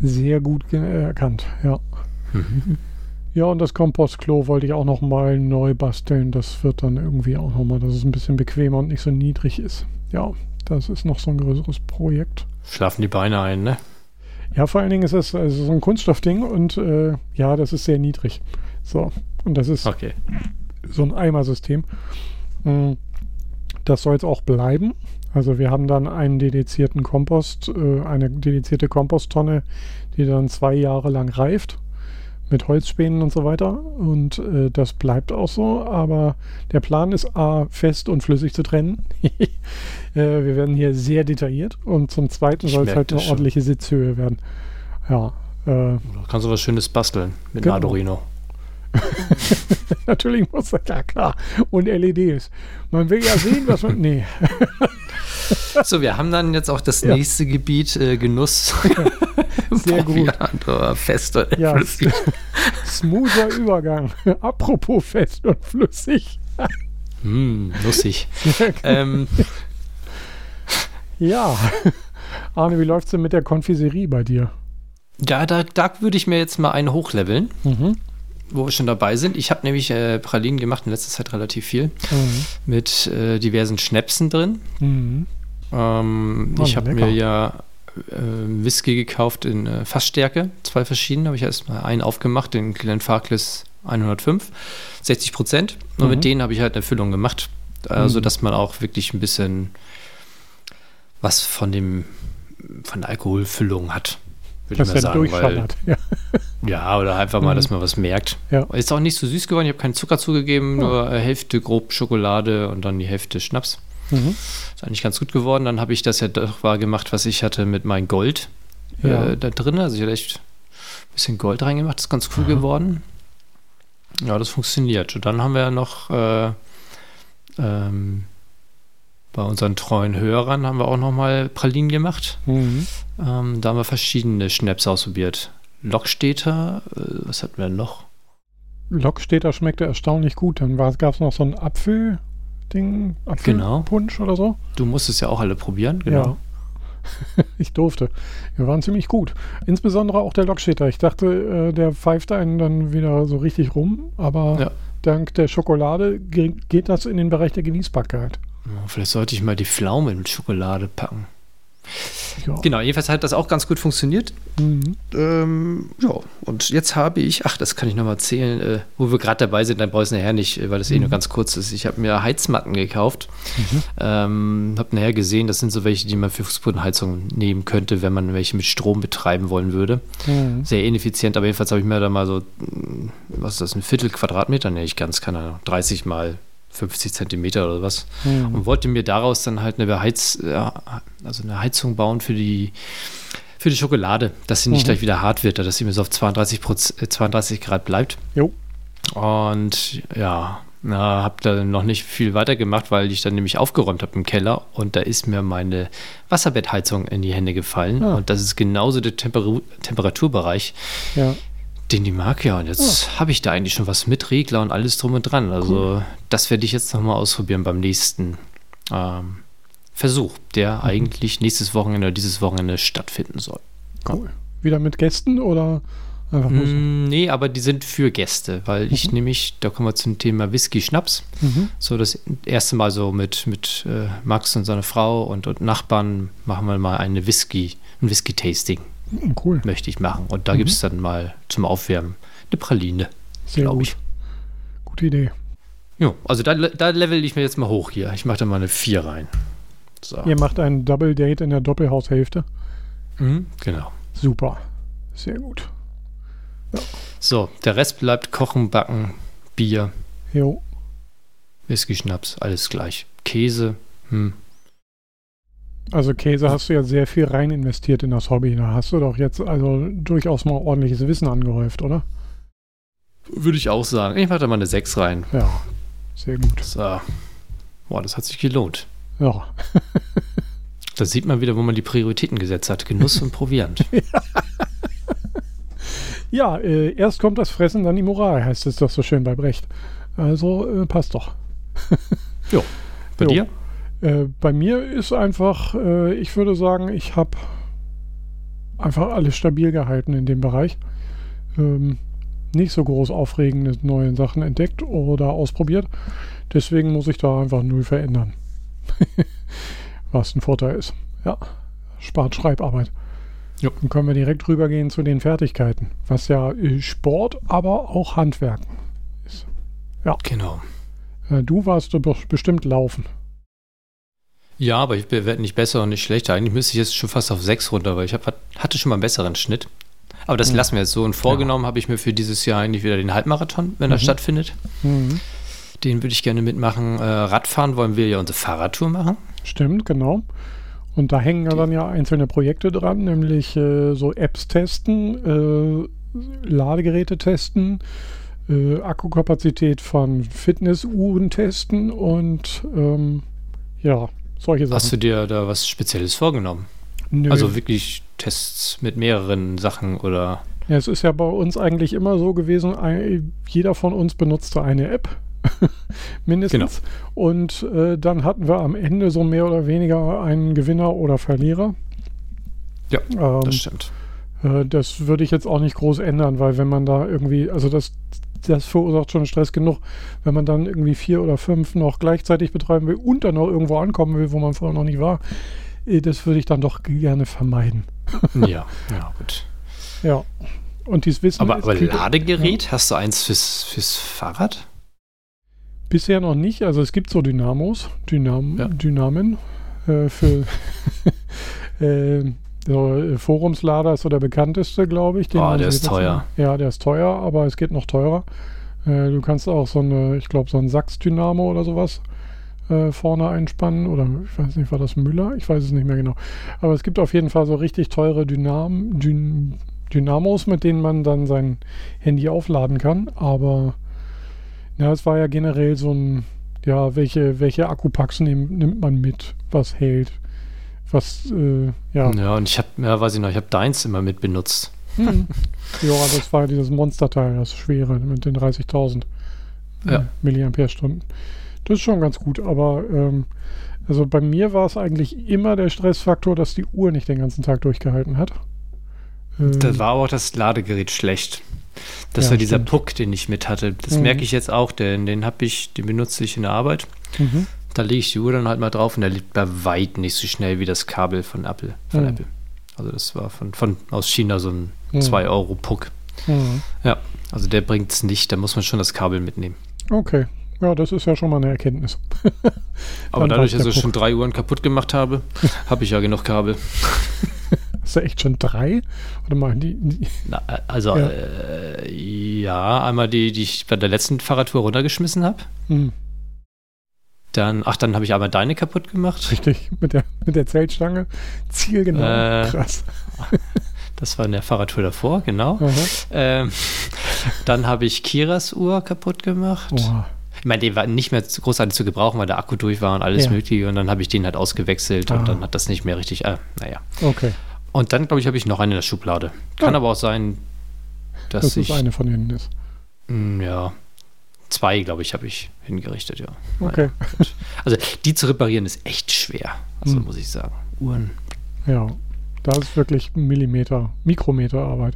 Sehr gut erkannt, ja. Mhm. Ja, und das Kompostklo wollte ich auch noch mal neu basteln. Das wird dann irgendwie auch noch mal, dass es ein bisschen bequemer und nicht so niedrig ist. Ja, das ist noch so ein größeres Projekt. Schlafen die Beine ein, ne? Ja, vor allen Dingen ist das also so ein Kunststoffding und äh, ja, das ist sehr niedrig. So, und das ist okay. so ein Eimersystem. Mm, das soll es auch bleiben. Also wir haben dann einen dedizierten Kompost, äh, eine dedizierte Komposttonne, die dann zwei Jahre lang reift mit Holzspänen und so weiter. Und äh, das bleibt auch so. Aber der Plan ist A, fest und flüssig zu trennen. äh, wir werden hier sehr detailliert. Und zum Zweiten soll es halt eine ordentliche Sitzhöhe werden. Ja. Äh, kannst du was Schönes basteln mit genau. Arduino. Natürlich muss das, ja klar. Und LEDs. Man will ja sehen, was man. Nee. so, wir haben dann jetzt auch das ja. nächste Gebiet, äh, Genuss. Sehr gut. Fest und ja, flüssig. Smoother Übergang. Apropos fest und flüssig. hm, lustig. ähm. Ja. Arne, wie läuft es denn mit der Konfiserie bei dir? Ja, da, da würde ich mir jetzt mal einen hochleveln. Mhm wo wir schon dabei sind. Ich habe nämlich äh, Pralinen gemacht in letzter Zeit relativ viel mhm. mit äh, diversen Schnäpsen drin. Mhm. Ähm, oh, ich habe mir ja äh, Whisky gekauft in äh, Fassstärke, zwei verschiedene. Habe ich erstmal einen aufgemacht, den Glen Farkless 105, 60 Prozent. Und mhm. mit denen habe ich halt eine Füllung gemacht, also mhm. dass man auch wirklich ein bisschen was von dem von der Alkoholfüllung hat würde ich mal sagen. Weil, ja. ja, oder einfach mal, dass mhm. man was merkt. Ja. Ist auch nicht so süß geworden. Ich habe keinen Zucker zugegeben, oh. nur Hälfte grob Schokolade und dann die Hälfte Schnaps. Mhm. Ist eigentlich ganz gut geworden. Dann habe ich das ja doch wahr gemacht, was ich hatte mit meinem Gold ja. äh, da drin. Also ich hatte echt ein bisschen Gold reingemacht. Das ist ganz cool Aha. geworden. Ja, das funktioniert. Und dann haben wir noch äh, ähm, bei unseren treuen Hörern haben wir auch nochmal Pralinen gemacht. Mhm. Ähm, da haben wir verschiedene Schnaps ausprobiert. Lockstädter, äh, was hatten wir noch? Lockstädter schmeckte erstaunlich gut. Dann gab es noch so ein Apfel-Ding, Apfelpunsch genau. oder so. Du musstest ja auch alle probieren, genau. Ja. ich durfte. Wir waren ziemlich gut. Insbesondere auch der Lockstädter. Ich dachte, äh, der pfeift einen dann wieder so richtig rum, aber ja. dank der Schokolade geht das in den Bereich der Genießbarkeit. Vielleicht sollte ich mal die Pflaume mit Schokolade packen. Ja. Genau, jedenfalls hat das auch ganz gut funktioniert. Mhm. Ähm, ja, und jetzt habe ich, ach, das kann ich nochmal erzählen, äh, wo wir gerade dabei sind, dann brauche ich es nachher nicht, weil das mhm. eh nur ganz kurz ist. Ich habe mir Heizmatten gekauft. Mhm. Ähm, habe nachher gesehen, das sind so welche, die man für Fußbodenheizung nehmen könnte, wenn man welche mit Strom betreiben wollen würde. Mhm. Sehr ineffizient, aber jedenfalls habe ich mir da mal so, was ist das, ein Viertel Quadratmeter, ne, ich ganz, keine Ahnung, 30 mal 50 Zentimeter oder was. Mhm. Und wollte mir daraus dann halt eine, Heiz, also eine Heizung bauen für die, für die Schokolade, dass sie nicht mhm. gleich wieder hart wird, dass sie mir so auf 32, 32 äh, Grad bleibt. Jo. Und ja, habe da noch nicht viel weiter gemacht, weil ich dann nämlich aufgeräumt habe im Keller und da ist mir meine Wasserbettheizung in die Hände gefallen. Ah. Und das ist genauso der Temper Temperaturbereich, ja den die mag, ja. Und jetzt oh. habe ich da eigentlich schon was mit Regler und alles drum und dran. Also cool. das werde ich jetzt nochmal ausprobieren beim nächsten ähm, Versuch, der mhm. eigentlich nächstes Wochenende oder dieses Wochenende stattfinden soll. Cool. Wieder mit Gästen oder einfach nur so? Mm, nee, aber die sind für Gäste, weil mhm. ich nämlich, da kommen wir zum Thema Whisky-Schnaps. Mhm. So das erste Mal so mit, mit äh, Max und seiner Frau und, und Nachbarn machen wir mal eine Whisky, ein Whisky-Tasting. Hm, cool. Möchte ich machen. Und da mhm. gibt es dann mal zum Aufwärmen eine Praline. Sehr gut. Ich. Gute Idee. Ja, also da, da level ich mir jetzt mal hoch hier. Ich mache da mal eine 4 rein. So. Ihr macht ein Double Date in der Doppelhaushälfte. Mhm, genau. Super. Sehr gut. Ja. So, der Rest bleibt Kochen, Backen, Bier. Jo. Whisky, Schnaps, alles gleich. Käse, hm, also Käse hast du ja sehr viel rein investiert in das Hobby. Da hast du doch jetzt also durchaus mal ordentliches Wissen angehäuft, oder? Würde ich auch sagen. Ich mache da mal eine 6 rein. Ja, sehr gut. So. Boah, das hat sich gelohnt. Ja. da sieht man wieder, wo man die Prioritäten gesetzt hat. Genuss und Proviant. ja, äh, erst kommt das Fressen, dann die Moral, heißt es doch so schön bei Brecht. Also äh, passt doch. jo. Bei jo. dir? Äh, bei mir ist einfach, äh, ich würde sagen, ich habe einfach alles stabil gehalten in dem Bereich. Ähm, nicht so groß aufregende neue Sachen entdeckt oder ausprobiert. Deswegen muss ich da einfach null verändern. Was ein Vorteil ist. Ja, spart Schreibarbeit. Ja. Dann können wir direkt rübergehen zu den Fertigkeiten, was ja äh, Sport, aber auch Handwerken ist. Ja. Genau. Äh, du warst bestimmt laufen. Ja, aber ich werde nicht besser und nicht schlechter. Eigentlich müsste ich jetzt schon fast auf 6 runter, weil ich hab, hatte schon mal einen besseren Schnitt. Aber das mhm. lassen wir jetzt so. Und vorgenommen ja. habe ich mir für dieses Jahr eigentlich wieder den Halbmarathon, wenn mhm. er stattfindet. Mhm. Den würde ich gerne mitmachen. Äh, Radfahren wollen wir ja unsere Fahrradtour machen. Stimmt, genau. Und da hängen ja dann ja einzelne Projekte dran, nämlich äh, so Apps testen, äh, Ladegeräte testen, äh, Akkukapazität von Fitnessuhren testen und ähm, ja, solche Sachen. Hast du dir da was Spezielles vorgenommen? Nö. Also wirklich Tests mit mehreren Sachen oder? Ja, es ist ja bei uns eigentlich immer so gewesen, jeder von uns benutzte eine App. mindestens. Genau. Und äh, dann hatten wir am Ende so mehr oder weniger einen Gewinner oder Verlierer. Ja, ähm, das stimmt. Äh, das würde ich jetzt auch nicht groß ändern, weil wenn man da irgendwie, also das das verursacht schon Stress genug, wenn man dann irgendwie vier oder fünf noch gleichzeitig betreiben will und dann noch irgendwo ankommen will, wo man vorher noch nicht war. Äh, das würde ich dann doch gerne vermeiden. ja, ja, gut. Ja. Und dieses Wissen. Aber, aber Ladegerät, ja. hast du eins fürs, fürs Fahrrad? Bisher noch nicht. Also es gibt so Dynamos, Dynam, ja. Dynamen äh, für äh, so, äh, Forumslader ist so der bekannteste, glaube ich. oh, der ist teuer. Ja, der ist teuer, aber es geht noch teurer. Äh, du kannst auch so eine, ich glaube, so ein Sachs-Dynamo oder sowas äh, vorne einspannen. Oder ich weiß nicht, war das Müller? Ich weiß es nicht mehr genau. Aber es gibt auf jeden Fall so richtig teure Dynam Dyn Dynamos, mit denen man dann sein Handy aufladen kann. Aber ja, es war ja generell so ein, ja, welche, welche Akkupacks nehm, nimmt man mit, was hält was, äh, ja. Ja, und ich habe, ja, weiß ich noch, ich habe deins immer mit benutzt. Hm. ja, das war dieses Monsterteil, das schwere mit den 30.000 äh, ja. Milliampere-Stunden. Das ist schon ganz gut, aber ähm, also bei mir war es eigentlich immer der Stressfaktor, dass die Uhr nicht den ganzen Tag durchgehalten hat. Ähm, da war auch das Ladegerät schlecht. Das ja, war dieser stimmt. Puck, den ich mit hatte. Das mhm. merke ich jetzt auch, denn den habe ich, den benutze ich in der Arbeit. Mhm. Da lege ich die Uhr dann halt mal drauf und der liegt bei weit nicht so schnell wie das Kabel von Apple. Von Mhm. Apple. Also das war von, von aus China so ein Mhm. 2-Euro-Puck. Mhm. Ja, also der bringt es nicht, da muss man schon das Kabel mitnehmen. Okay. Ja, das ist ja schon mal eine Erkenntnis. Aber dadurch, dass ich schon drei Uhren kaputt gemacht habe, habe ich ja genug Kabel. Hast du echt schon drei? Warte mal, die, die Na, also Ja. ja. Äh, ja, einmal die, die ich bei der letzten Fahrradtour runtergeschmissen habe. hm, Dann, ach, dann habe ich einmal deine kaputt gemacht. richtig, mit der, mit der Zeltstange. Zielgenau. Äh. Krass. Das war in der Fahrradtour davor, genau. Ähm, dann habe ich Kiras Uhr kaputt gemacht. Oha. Ich meine, die war nicht mehr großartig zu gebrauchen, weil der Akku durch war und alles Ja. mögliche. Und dann habe ich den halt ausgewechselt Ah. und dann hat das nicht mehr richtig. Äh, naja. Okay, Und dann, glaube ich, habe ich noch eine in der Schublade. Kann Ah. aber auch sein, dass dass ich. es eine von denen ist. Mm, Ja. Zwei, glaube ich, habe ich hingerichtet, ja. Okay. Also die zu reparieren ist echt schwer. Also Hm. muss ich sagen. Uhren. Ja, da ist wirklich Millimeter, Mikrometer Arbeit.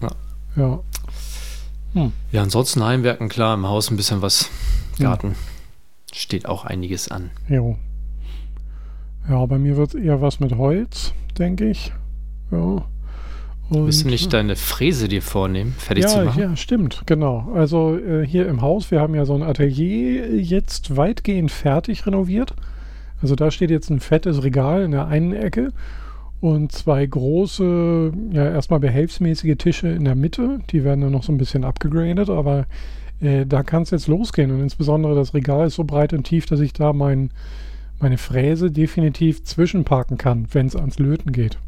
Ja. Ja, Ja, ansonsten Heimwerken, klar, im Haus ein bisschen was. Hm. Garten. Steht auch einiges an. jo. Ja, bei mir wird es eher was mit Holz, denke ich. Ja. Und, Willst du nicht deine Fräse dir vornehmen, fertig ja, zu machen? ja, stimmt, genau. Also äh, hier im Haus, wir haben ja so ein Atelier jetzt weitgehend fertig renoviert. Also da steht jetzt ein fettes Regal in der einen Ecke und zwei große, ja erstmal behelfsmäßige Tische in der Mitte. Die werden dann noch so ein bisschen abgegradet, aber äh, da kann es jetzt losgehen. Und insbesondere das Regal ist so breit und tief, dass ich da mein, meine Fräse definitiv zwischenparken kann, wenn es ans Löten geht.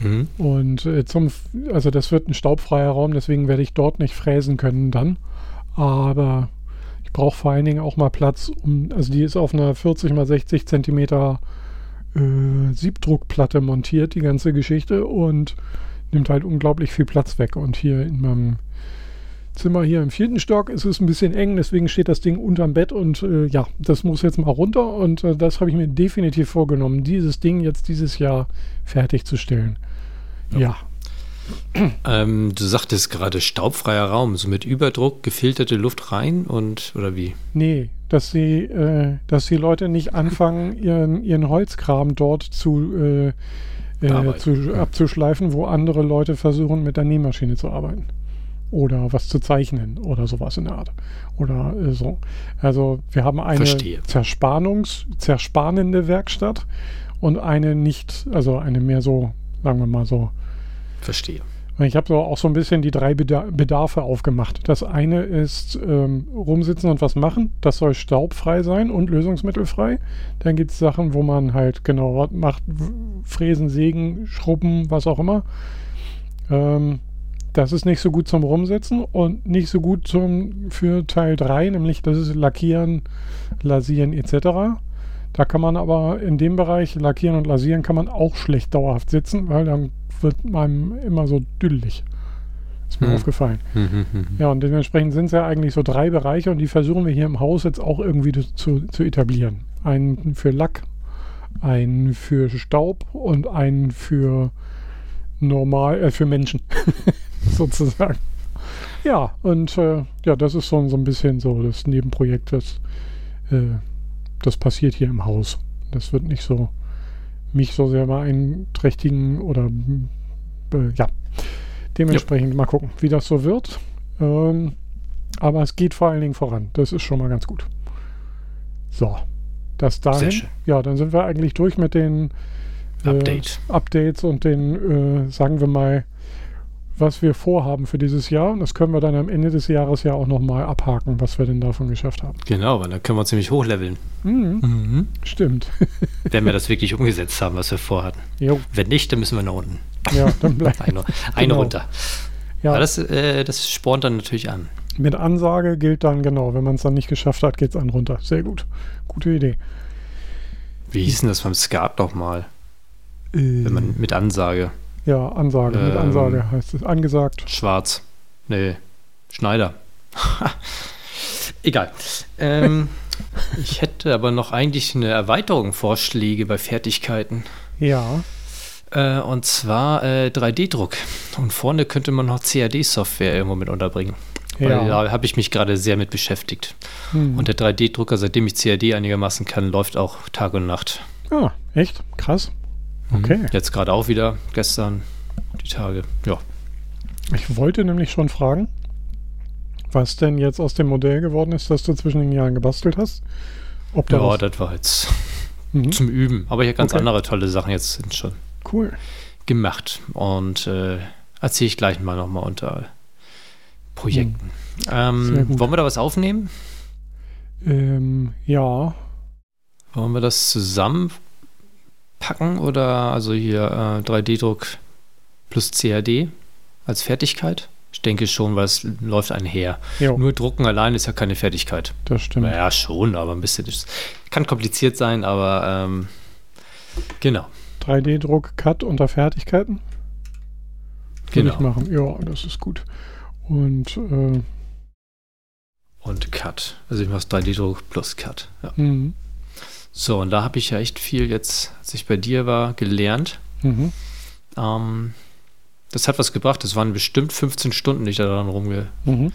Mhm. Und äh, zum, also das wird ein staubfreier Raum, deswegen werde ich dort nicht fräsen können dann. Aber ich brauche vor allen Dingen auch mal Platz, um, also die ist auf einer 40 mal 60 Zentimeter äh, Siebdruckplatte montiert, die ganze Geschichte, und nimmt halt unglaublich viel Platz weg. Und hier in meinem Zimmer hier im vierten Stock ist es ein bisschen eng, deswegen steht das Ding unterm Bett und äh, ja, das muss jetzt mal runter und äh, das habe ich mir definitiv vorgenommen, dieses Ding jetzt dieses Jahr fertigzustellen. Ja. Ähm, du sagtest gerade staubfreier Raum, so mit Überdruck gefilterte Luft rein und oder wie? Nee, dass die, äh, dass die Leute nicht anfangen, ihren, ihren Holzkram dort zu, äh, äh, zu abzuschleifen, wo andere Leute versuchen, mit der Nähmaschine zu arbeiten. Oder was zu zeichnen oder sowas in der Art. Oder äh, so. Also wir haben eine Verstehe. Zerspannungs, zerspanende Werkstatt und eine nicht, also eine mehr so, sagen wir mal so, Verstehe. und Ich habe so auch so ein bisschen die drei Beda Bedarfe aufgemacht. Das eine ist ähm, rumsitzen und was machen. Das soll staubfrei sein und lösungsmittelfrei. Dann gibt es Sachen, wo man halt genau was macht. Fräsen, Sägen, Schrubben, was auch immer. Ähm, das ist nicht so gut zum Rumsitzen und nicht so gut zum, für Teil 3, nämlich das ist Lackieren, Lasieren etc. Da kann man aber in dem Bereich Lackieren und Lasieren kann man auch schlecht dauerhaft sitzen, weil dann wird einem immer so düdelig. Ist mir Hm. aufgefallen. Mhm, mhm. Ja, und dementsprechend sind es ja eigentlich so drei Bereiche und die versuchen wir hier im Haus jetzt auch irgendwie zu, zu etablieren. Einen für Lack, einen für Staub und einen für normal, äh, für Menschen sozusagen. Ja, und äh, ja, das ist so, so ein bisschen so das Nebenprojekt, das, äh, das passiert hier im Haus. Das wird nicht so mich so sehr beeinträchtigen oder äh, ja. Dementsprechend mal gucken, wie das so wird. Ähm, aber es geht vor allen Dingen voran. Das ist schon mal ganz gut. So, das dahin. Ja, dann sind wir eigentlich durch mit den äh, Update. Updates und den, äh, sagen wir mal, was wir vorhaben für dieses Jahr. Und das können wir dann am Ende des Jahres ja auch nochmal abhaken, was wir denn davon geschafft haben. Genau, weil dann können wir ziemlich hochleveln. Mhm, Mhm. stimmt. Wenn wir das wirklich umgesetzt haben, was wir vorhatten. jo, Wenn nicht, dann müssen wir nach unten. ja, dann bleibt. Eine, eine Genau. runter. Ja, Aber das, äh, das spornt dann natürlich an. mit Ansage gilt dann genau, wenn man es dann nicht geschafft hat, geht es an runter. Sehr gut. Gute Idee. Wie hieß denn das beim Skat nochmal? Äh, Wenn man mit Ansage. Ja, Ansage, mit Ähm, Ansage heißt es. Angesagt. Schwarz. Nee, Schneider. Egal. Ähm, ich hätte aber noch eigentlich eine Erweiterung Vorschläge bei Fertigkeiten. Ja, Äh, und zwar äh, 3D-Druck. Und vorne könnte man noch CAD-Software irgendwo mit unterbringen. Weil Ja. da habe ich mich gerade sehr mit beschäftigt. Hm. Und der 3D-Drucker, seitdem ich CAD einigermaßen kann, läuft auch Tag und Nacht. ah, echt? Krass. Okay. Jetzt gerade auch wieder, gestern, die Tage. Ja. Ich wollte nämlich schon fragen, was denn jetzt aus dem Modell geworden ist, das du zwischen den Jahren gebastelt hast. Ob da Ja, was, das war jetzt mhm. zum Üben. Aber ich habe ganz Okay. andere tolle Sachen jetzt sind schon Cool. gemacht. Und äh, erzähle ich gleich mal nochmal unter Projekten. Sehr Ähm, wollen wir da was aufnehmen? Ähm, ja, Wollen wir das zusammenpacken oder also hier äh, 3D-Druck plus CAD als Fertigkeit? Ich denke schon, weil es läuft einher. jo, Nur drucken allein ist ja keine Fertigkeit. das stimmt. Naja, schon, aber ein bisschen. Ist, kann kompliziert sein, aber ähm, genau. 3D-Druck, Cut unter Fertigkeiten. Würde ich Genau. machen. Ja, das ist gut. Und äh, Und Cut. Also ich mache 3D-Druck plus Cut. Ja. mhm. So, und da habe ich ja echt viel jetzt, als ich bei dir war, gelernt. Mhm. Ähm, das hat was gebracht. Das waren bestimmt 15 Stunden, die ich da dran rumgemacht Mhm.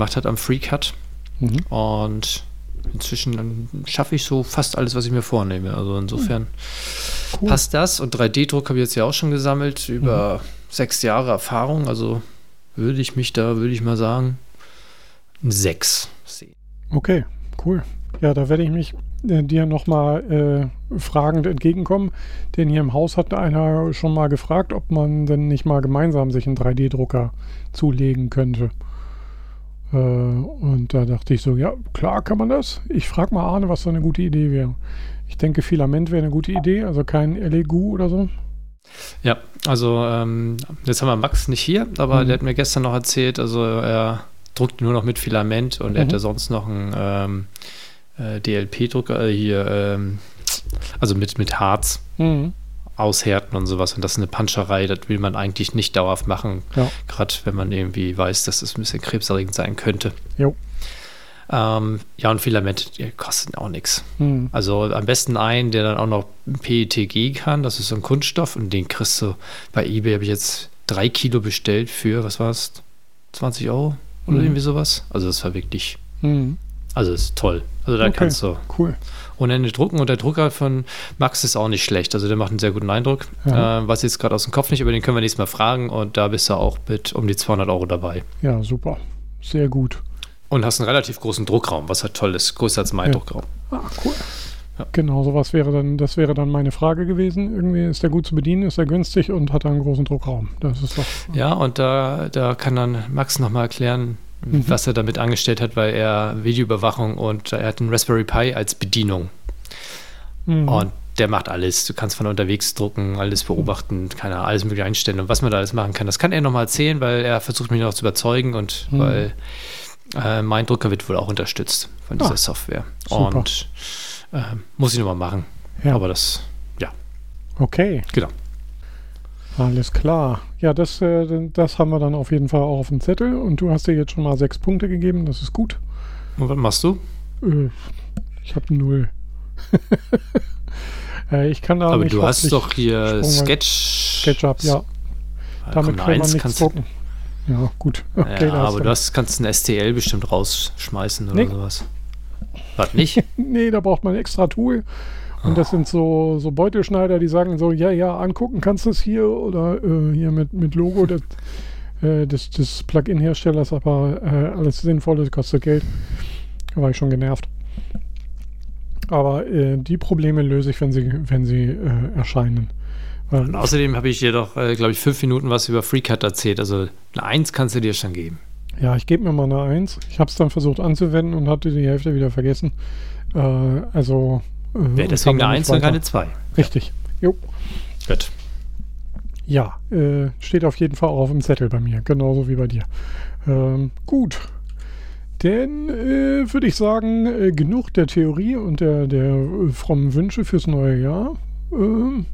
hat am Free Cut. Mhm. Und inzwischen schaffe ich so fast alles, was ich mir vornehme. Also insofern Cool. passt das. Und 3D-Druck habe ich jetzt ja auch schon gesammelt über sechs Jahre Erfahrung. Also würde ich mich da, würde ich mal sagen, ein sechs sehen. Okay, cool. Ja, da werde ich mich äh, dir nochmal äh, fragend entgegenkommen, denn hier im Haus hat einer schon mal gefragt, ob man denn nicht mal gemeinsam sich einen 3D-Drucker zulegen könnte. Äh, und da dachte ich so, ja, klar kann man das. Ich frage mal Arne, was so eine gute Idee wäre. Ich denke, Filament wäre eine gute Idee, also kein LEGU oder so. Ja, also ähm, jetzt haben wir Max nicht hier, aber Mhm. der hat mir gestern noch erzählt, also er druckt nur noch mit Filament und er Mhm. hat ja sonst noch einen ähm, äh, DLP-Drucker äh, hier, ähm, also mit, mit Harz Mhm. aushärten und sowas. Und das ist eine Panscherei, das will man eigentlich nicht dauerhaft machen, Ja. gerade wenn man irgendwie weiß, dass das ein bisschen krebserregend sein könnte. Jo. Ähm, ja, und Filament die kosten auch nichts. Mhm. Also am besten einen, der dann auch noch PETG kann. Das ist so ein Kunststoff und den kriegst du bei eBay. Habe ich jetzt drei Kilo bestellt für, was war es, 20 Euro oder Mhm. irgendwie sowas. Also das war wirklich, Mhm. also das ist toll. Also da Okay. kannst du Cool. ohne Ende drucken und der Drucker von Max ist auch nicht schlecht. Also der macht einen sehr guten Eindruck. Ja. Äh, was jetzt gerade aus dem Kopf nicht, aber den können wir nächstes Mal fragen und da bist du auch mit um die 200 Euro dabei. Ja, super. Sehr gut. Und hast einen relativ großen Druckraum, was halt toll ist. Größer als mein Ja. Druckraum. Ah, cool. Ja. Genau, sowas wäre dann, das wäre dann meine Frage gewesen. Irgendwie ist der gut zu bedienen, ist er günstig und hat einen großen Druckraum. Das ist doch. Ja, und da, da kann dann Max nochmal erklären, Mhm. was er damit angestellt hat, weil er Videoüberwachung und er hat einen Raspberry Pi als Bedienung. Mhm. Und der macht alles. Du kannst von unterwegs drucken, alles beobachten, keine Ahnung, alles mögliche einstellen und was man da alles machen kann. Das kann er nochmal erzählen, weil er versucht mich noch zu überzeugen und Mhm. weil äh, mein Drucker wird wohl auch unterstützt von dieser Ah, Software. super. Und äh, muss ich nochmal machen. Ja. Aber das, Okay. Genau. Alles klar. Ja, das, äh, das haben wir dann auf jeden Fall auch auf dem Zettel. Und du hast dir jetzt schon mal sechs Punkte gegeben. Das ist gut. und was machst du? Äh, ich habe null. äh, ich kann da Aber nicht du hast doch hier Sprungwand- Sketch. SketchUp, ja. Da Damit kann man nichts drucken. Ja, gut. Okay, ja, aber du du hast, kannst ein STL bestimmt rausschmeißen oder Nee. sowas. Was nicht? Nee, da braucht man ein extra Tool. Und das sind so, so Beutelschneider, die sagen so, ja, ja, angucken kannst du es hier oder äh, hier mit, mit Logo des, äh, des, des Plugin-Herstellers, aber äh, alles Sinnvolle kostet Geld. Da war ich schon genervt. Aber äh, die Probleme löse ich, wenn sie, wenn sie äh, erscheinen. Und außerdem habe ich dir doch, äh, glaube ich, fünf Minuten was über FreeCut erzählt. Also eine Eins kannst du dir schon geben. ja, ich gebe mir mal eine Eins. Ich habe es dann versucht anzuwenden und hatte die Hälfte wieder vergessen. Also. Äh, Wäre deswegen eine nicht Eins und weiter. keine Zwei. Richtig. Jo. Gut. Ja, äh, steht auf jeden Fall auch auf dem Zettel bei mir, genauso wie bei dir. Ähm, gut. Dann äh, würde ich sagen, äh, genug der Theorie und der, der äh, frommen Wünsche fürs neue Jahr. Ähm,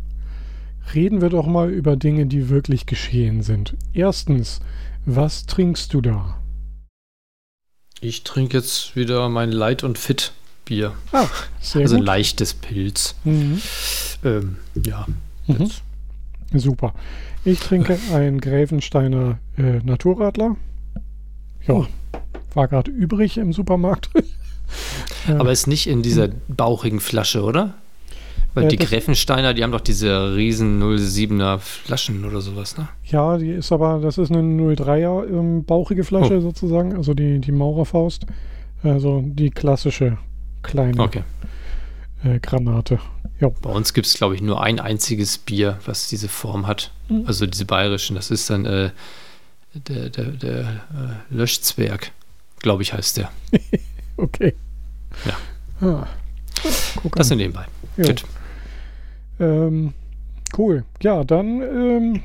reden wir doch mal über Dinge, die wirklich geschehen sind. Erstens, was trinkst du da? Ich trinke jetzt wieder mein Light und Fit Bier. Ah, sehr also gut. leichtes Pilz. Mhm. Ähm, ja. Mhm. Super. Ich trinke ein Gräfensteiner äh, Naturradler. Ja, war gerade übrig im Supermarkt. Aber ist nicht in dieser bauchigen Flasche, oder? Weil Äh, die Greffensteiner, die haben doch diese riesen 07er Flaschen oder sowas, ne? Ja, die ist aber, das ist eine 03er ähm, bauchige Flasche Oh. sozusagen, also die, die Maurerfaust. Also die klassische kleine Okay. äh, Granate. Ja. Bei uns gibt es, glaube ich, nur ein einziges Bier, was diese Form hat. Mhm. Also diese bayerischen. Das ist dann äh, der, der, der äh, Löschzwerg, glaube ich, heißt der. Okay. Ja. Ah. Guck Das sind nebenbei. Jo. Gut. Ähm, cool. Ja, dann ähm,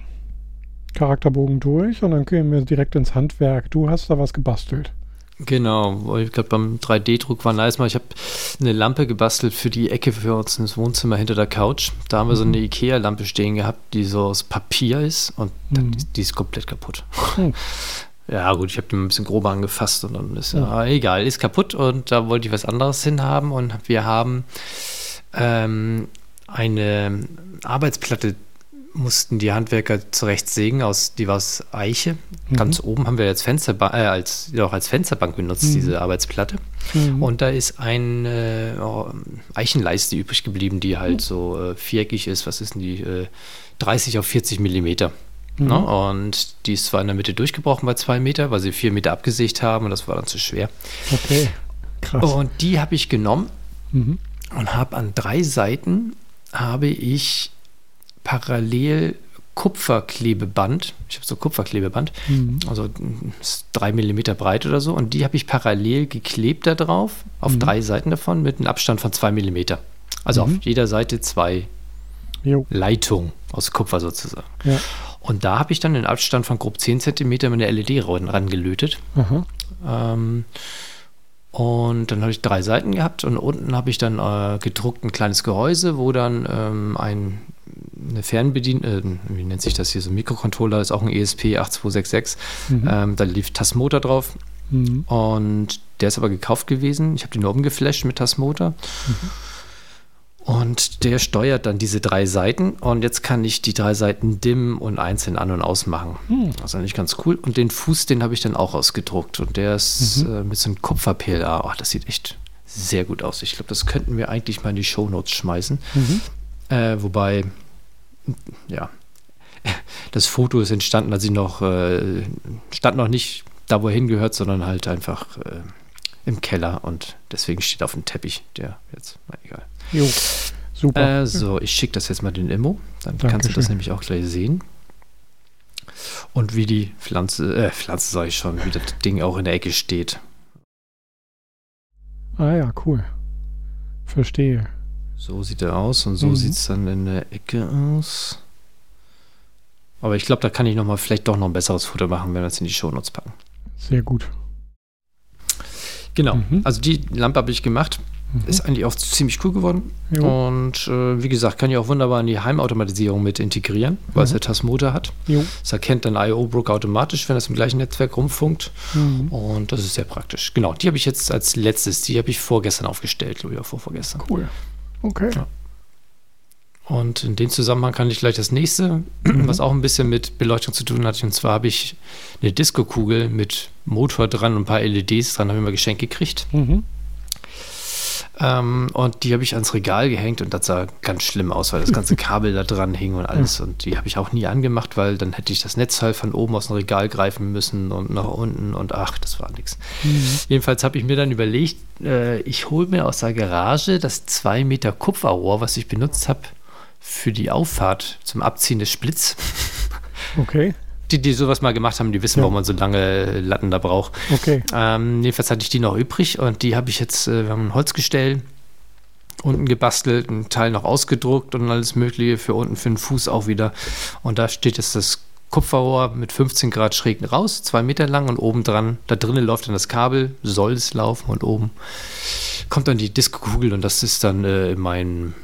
Charakterbogen durch und dann gehen wir direkt ins Handwerk. Du hast da was gebastelt. Genau, weil ich glaube, beim 3D-Druck war nice mal. Ich habe eine Lampe gebastelt für die Ecke für uns ins Wohnzimmer hinter der Couch. Da haben wir so eine Ikea-Lampe stehen gehabt, die so aus Papier ist und Mhm. die, die ist komplett kaputt. Hm. Ja, gut, ich habe die ein bisschen grober angefasst und dann ist ja egal, ist kaputt und da wollte ich was anderes hinhaben und wir haben ähm, eine Arbeitsplatte mussten die Handwerker aus, die war aus Eiche. Mhm. Ganz oben haben wir jetzt Fensterba äh, als, ja, auch als Fensterbank benutzt, Mhm. diese Arbeitsplatte. Mhm. Und da ist eine oh, Eichenleiste übrig geblieben, die halt so äh, viereckig ist. Was ist denn die? Äh, 30 auf 40 Millimeter. Mhm. Ne? Und die ist zwar in der Mitte durchgebrochen bei zwei Meter, weil sie vier Meter abgesägt haben und das war dann zu schwer. Okay. Krass. Und die habe ich genommen Mhm. und habe an drei Seiten habe ich parallel Kupferklebeband. Ich habe so Kupferklebeband, Mhm. also mm, drei Millimeter breit oder so. Und die habe ich parallel geklebt da drauf, auf Mhm. drei Seiten davon, mit einem Abstand von zwei Millimeter. Also Mhm. auf jeder Seite zwei Jo. Leitungen aus Kupfer sozusagen. Ja. Und da habe ich dann den Abstand von grob 10 Zentimeter mit der LED ran- rangelötet. Ähm, und dann habe ich drei Seiten gehabt und unten habe ich dann äh, gedruckt ein kleines Gehäuse, wo dann ähm, ein eine Fernbedien, äh, wie nennt sich das hier, so ein Mikrocontroller, ist auch ein E ESP 8266. Mhm. Ähm, da lief Tasmotor drauf Mhm. und der ist aber gekauft gewesen. Ich habe den nur umgeflasht mit Tasmotor. Und der steuert dann diese drei Seiten und jetzt kann ich die drei Seiten dimmen und einzeln an- und ausmachen. Hm. Das ist eigentlich ganz cool. Und den Fuß, den habe ich dann auch ausgedruckt und der ist Mhm. äh, mit so einem Kupfer-PLA. Oh, das sieht echt sehr gut aus. Ich glaube, das könnten wir eigentlich mal in die Shownotes schmeißen. Mhm. Äh, wobei, ja, das Foto ist entstanden, als ich noch, äh, stand noch nicht da, wo er hingehört, sondern halt einfach äh, im Keller und deswegen steht auf dem Teppich, der jetzt, na egal. Jo. Super. Äh, so, ich schicke das jetzt mal den Immo, dann kannst du Dankeschön. das nämlich auch gleich sehen. Und wie die Pflanze, äh, Pflanze sage ich schon, wie das Ding auch in der Ecke steht. Ah ja, cool. Verstehe. So sieht er aus und so Mhm. sieht es dann in der Ecke aus. Aber ich glaube, da kann ich noch mal vielleicht doch noch ein besseres Foto machen, wenn wir es in die Shownotes packen. Sehr gut. Genau, Mhm. also die Lampe habe ich gemacht. Mhm. Ist eigentlich auch ziemlich cool geworden. jo. Und äh, wie gesagt, kann ich auch wunderbar in die Heimautomatisierung mit integrieren, weil es Mhm. ja Tasmotor hat. Jo. Es erkennt dann IO-Brook automatisch, wenn es im gleichen Netzwerk rumfunkt. Mhm. Und das ist sehr praktisch. Genau, die habe ich jetzt als letztes, die habe ich vorgestern aufgestellt, glaube ich, auch vorvorgestern. Cool. Okay. Ja. Und in dem Zusammenhang kann ich gleich das nächste, was auch ein bisschen mit Beleuchtung zu tun hat. Und zwar habe ich eine Disco-Kugel mit Motor dran und ein paar LEDs dran, habe ich mal geschenkt gekriegt. Mhm. Ähm, und die habe ich ans Regal gehängt und das sah ganz schlimm aus, weil das ganze Kabel da dran hing und alles. Und die habe ich auch nie angemacht, weil dann hätte ich das Netzteil von oben aus dem Regal greifen müssen und nach unten und ach, das war nichts. Mhm. Jedenfalls habe ich mir dann überlegt, äh, ich hole mir aus der Garage das 2 Meter Kupferrohr, was ich benutzt habe für die Auffahrt zum Abziehen des Splits. Okay. Die, die sowas mal gemacht haben, die wissen, Ja. warum man so lange Latten da braucht. Okay. Ähm, jedenfalls hatte ich die noch übrig und die habe ich jetzt, äh, wir haben ein Holzgestell unten gebastelt, ein Teil noch ausgedruckt und alles Mögliche für unten für den Fuß auch wieder. Und da steht jetzt das Kupferrohr mit 15 Grad schräg raus, zwei Meter lang und oben dran, da drinnen läuft dann das Kabel, soll es laufen und oben kommt dann die Disco-Kugel und das ist dann äh, in mein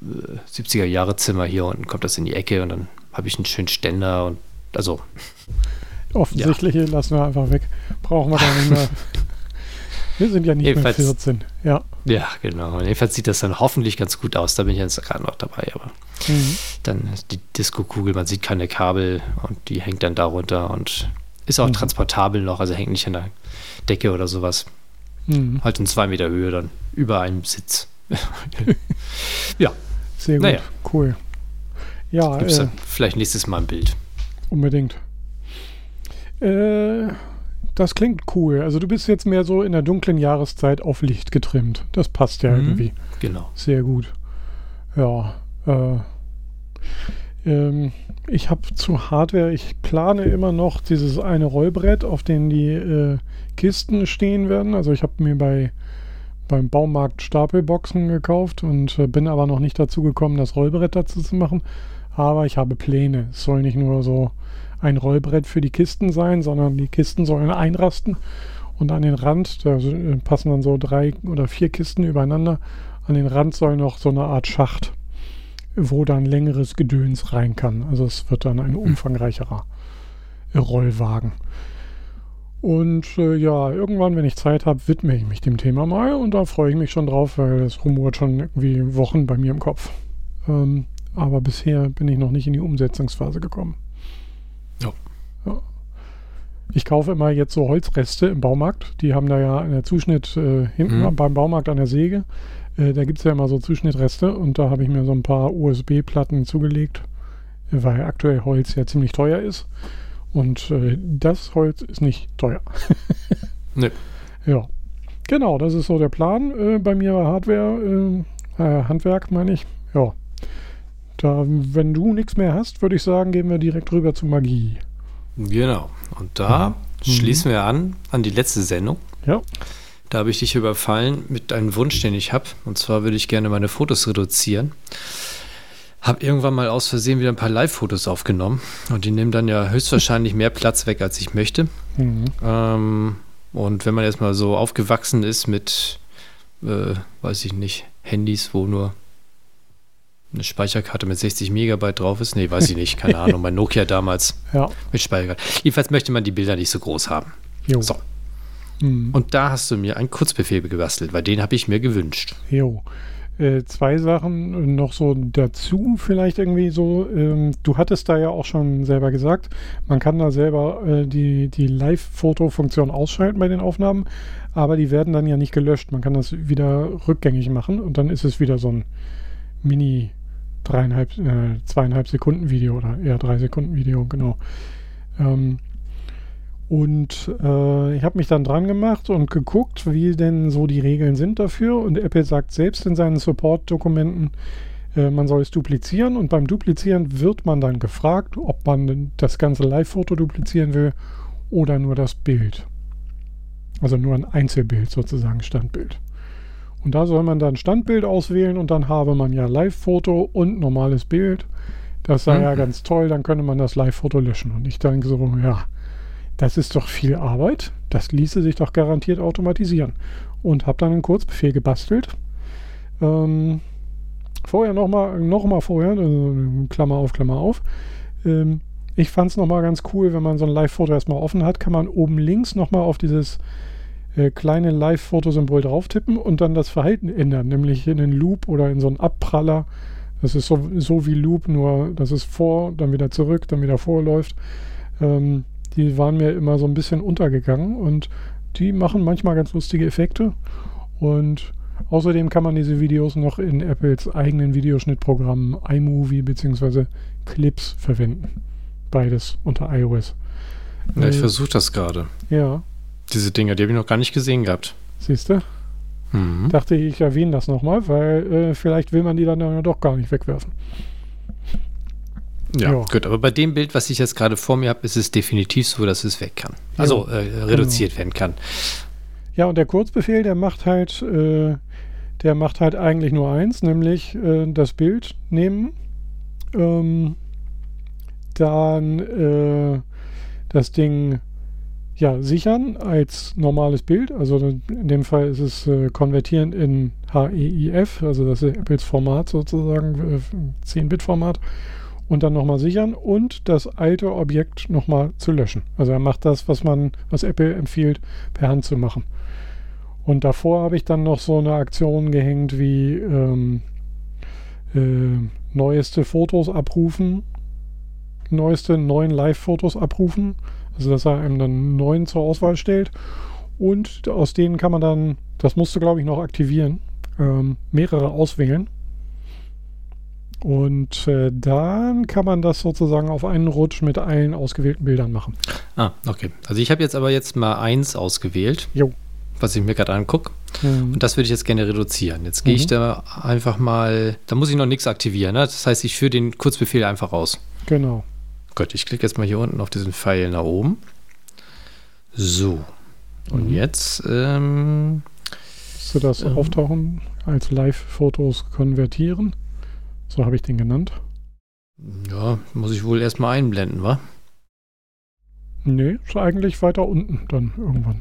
äh, 70er-Jahre-Zimmer hier unten, kommt das in die Ecke und dann habe ich einen schönen Ständer und also Offensichtliche lassen wir einfach weg. Brauchen wir da nicht mehr. Wir sind ja nicht Jedenfalls- mehr 14. Ja. Ja, genau. Jedenfalls sieht das dann hoffentlich ganz gut aus. Da bin ich jetzt gerade noch dabei. Aber Mhm. dann ist die Disco-Kugel, man sieht keine Kabel und die hängt dann darunter. Und Ist auch Mhm. transportabel noch, also hängt nicht an der Decke oder sowas. Mhm. Halt in zwei Meter Höhe dann, über einem Sitz. Sehr gut, Naja. cool. Ja, äh, vielleicht nächstes Mal ein Bild. Unbedingt. Äh, das klingt cool. Also du bist jetzt mehr so in der dunklen Jahreszeit auf Licht getrimmt. Das passt ja Mhm. irgendwie. Genau. Sehr gut. Ja. Äh, ähm, ich habe zu Hardware, ich plane immer noch dieses eine Rollbrett, auf dem die äh, Kisten stehen werden. Also ich habe mir bei beim Baumarkt Stapelboxen gekauft und äh, bin aber noch nicht dazu gekommen, das Rollbrett dazu zu machen. Aber ich habe Pläne. Es soll nicht nur so ein Rollbrett für die Kisten sein, sondern die Kisten sollen einrasten und an den Rand, da äh, passen dann so drei oder vier Kisten übereinander, an den Rand soll noch so eine Art Schacht, wo dann längeres Gedöns rein kann. Also es wird dann ein umfangreicherer äh, Rollwagen. Und äh, ja, irgendwann, wenn ich Zeit habe, widme ich mich dem Thema mal und da freue ich mich schon drauf, weil es rumort schon irgendwie Wochen bei mir im Kopf. Ähm, aber bisher bin ich noch nicht in die Umsetzungsphase gekommen. Ja. ja. Ich kaufe immer jetzt so Holzreste im Baumarkt. Die haben da ja einen Zuschnitt äh, hinten Mhm. beim Baumarkt an der Säge. Äh, da gibt es ja immer so Zuschnittreste und da habe ich mir so ein paar USB-Platten zugelegt, weil aktuell Holz ja ziemlich teuer ist. Und äh, das Holz ist nicht teuer. Nö. Ja. Genau, das ist so der Plan äh, bei mir Hardware, äh, äh, Handwerk meine ich. Ja. Da, wenn du nichts mehr hast, würde ich sagen, gehen wir direkt rüber zu Magie. Genau. Und da Mhm. schließen wir an, an die letzte Sendung. Ja. Da habe ich dich überfallen mit einem Wunsch, den ich habe. Und zwar würde ich gerne meine Fotos reduzieren. Habe irgendwann mal aus Versehen wieder ein paar Live-Fotos aufgenommen. Und die nehmen dann ja höchstwahrscheinlich mehr Platz weg, als ich möchte. Mhm. Ähm, und wenn man erstmal so aufgewachsen ist mit, äh, weiß ich nicht, Handys, wo nur eine Speicherkarte mit 60 Megabyte drauf ist. Nee, weiß ich nicht, keine Ahnung. Mein Nokia damals Ja. mit Speicherkarte. Jedenfalls möchte man die Bilder nicht so groß haben. Jo. So. Mhm. Und da hast du mir einen Kurzbefehl gebastelt, weil den habe ich mir gewünscht. Jo. Äh, zwei Sachen noch so dazu, vielleicht irgendwie so. Ähm, du hattest da ja auch schon selber gesagt, man kann da selber äh, die, die Live-Foto-Funktion ausschalten bei den Aufnahmen, aber die werden dann ja nicht gelöscht. Man kann das wieder rückgängig machen und dann ist es wieder so ein Mini dreieinhalb, äh, zweieinhalb Sekunden Video oder eher drei Sekunden Video, genau. Ähm, und äh, ich habe mich dann dran gemacht und geguckt, wie denn so die Regeln sind dafür. Und Apple sagt selbst in seinen Support-Dokumenten, äh, man soll es duplizieren. Und beim Duplizieren wird man dann gefragt, ob man das ganze Live-Foto duplizieren will oder nur das Bild. Also nur ein Einzelbild sozusagen, Standbild. Und da soll man dann Standbild auswählen und dann habe man ja Live-Foto und normales Bild. Das sei ja Mhm. ganz toll, dann könnte man das Live-Foto löschen. Und ich denke so, ja, das ist doch viel Arbeit. Das ließe sich doch garantiert automatisieren. Und habe dann einen Kurzbefehl gebastelt. Ähm, vorher nochmal, noch mal vorher, also Klammer auf, Klammer auf. Ähm, ich fand es nochmal ganz cool, wenn man so ein Live-Foto erstmal offen hat, kann man oben links nochmal auf dieses äh, kleine Live-Fotosymbol drauf tippen und dann das Verhalten ändern, nämlich in einen Loop oder in so einen Abpraller. Das ist so, so wie Loop, nur dass es vor, dann wieder zurück, dann wieder vorläuft. Ähm, die waren mir immer so ein bisschen untergegangen und die machen manchmal ganz lustige Effekte. Und außerdem kann man diese Videos noch in Apples eigenen Videoschnittprogrammen iMovie bzw. Clips verwenden. Beides unter iOS. Ja, ich Äh, versuche das gerade. Ja, Diese Dinger, die habe ich noch gar nicht gesehen gehabt. siehst du? Mhm. Dachte ich, ich erwähne das nochmal, weil äh, vielleicht will man die dann ja doch gar nicht wegwerfen. Ja, Ja. gut. Aber bei dem Bild, was ich jetzt gerade vor mir habe, ist es definitiv so, dass es weg kann. Also äh, reduziert werden kann. Ja, und der Kurzbefehl, der macht halt, äh, der macht halt eigentlich nur eins, nämlich äh, das Bild nehmen, ähm, dann äh, das Ding ja sichern als normales Bild. Also in dem Fall ist es äh, konvertieren in HEIF, also das ist Apples Format sozusagen, äh, 10-Bit-Format. Und dann nochmal sichern und das alte Objekt nochmal zu löschen. Also er macht das, was man, was Apple empfiehlt, per Hand zu machen. Und davor habe ich dann noch so eine Aktion gehängt wie ähm, äh, neueste Fotos abrufen, neueste neuen Live-Fotos abrufen. Also dass er einem dann neun zur Auswahl stellt. Und aus denen kann man dann, das musst du glaube ich noch aktivieren, ähm, mehrere auswählen. Und äh, dann kann man das sozusagen auf einen Rutsch mit allen ausgewählten Bildern machen. Ah, okay. Also ich habe jetzt aber jetzt mal eins ausgewählt. Jo. Was ich mir gerade angucke. Mhm. Und das würde ich jetzt gerne reduzieren. Jetzt gehe ich Mhm. da einfach mal, da muss ich noch nichts aktivieren. Ne? Das heißt, ich führe den Kurzbefehl einfach aus. Genau. Gut, ich klicke jetzt mal hier unten auf diesen Pfeil nach oben. So. Und Mhm. jetzt, ähm, Musst du das Ähm. auftauchen als Live-Fotos konvertieren? So habe ich den genannt. ja, muss ich wohl erstmal einblenden, wa? Nee, ist eigentlich weiter unten dann irgendwann.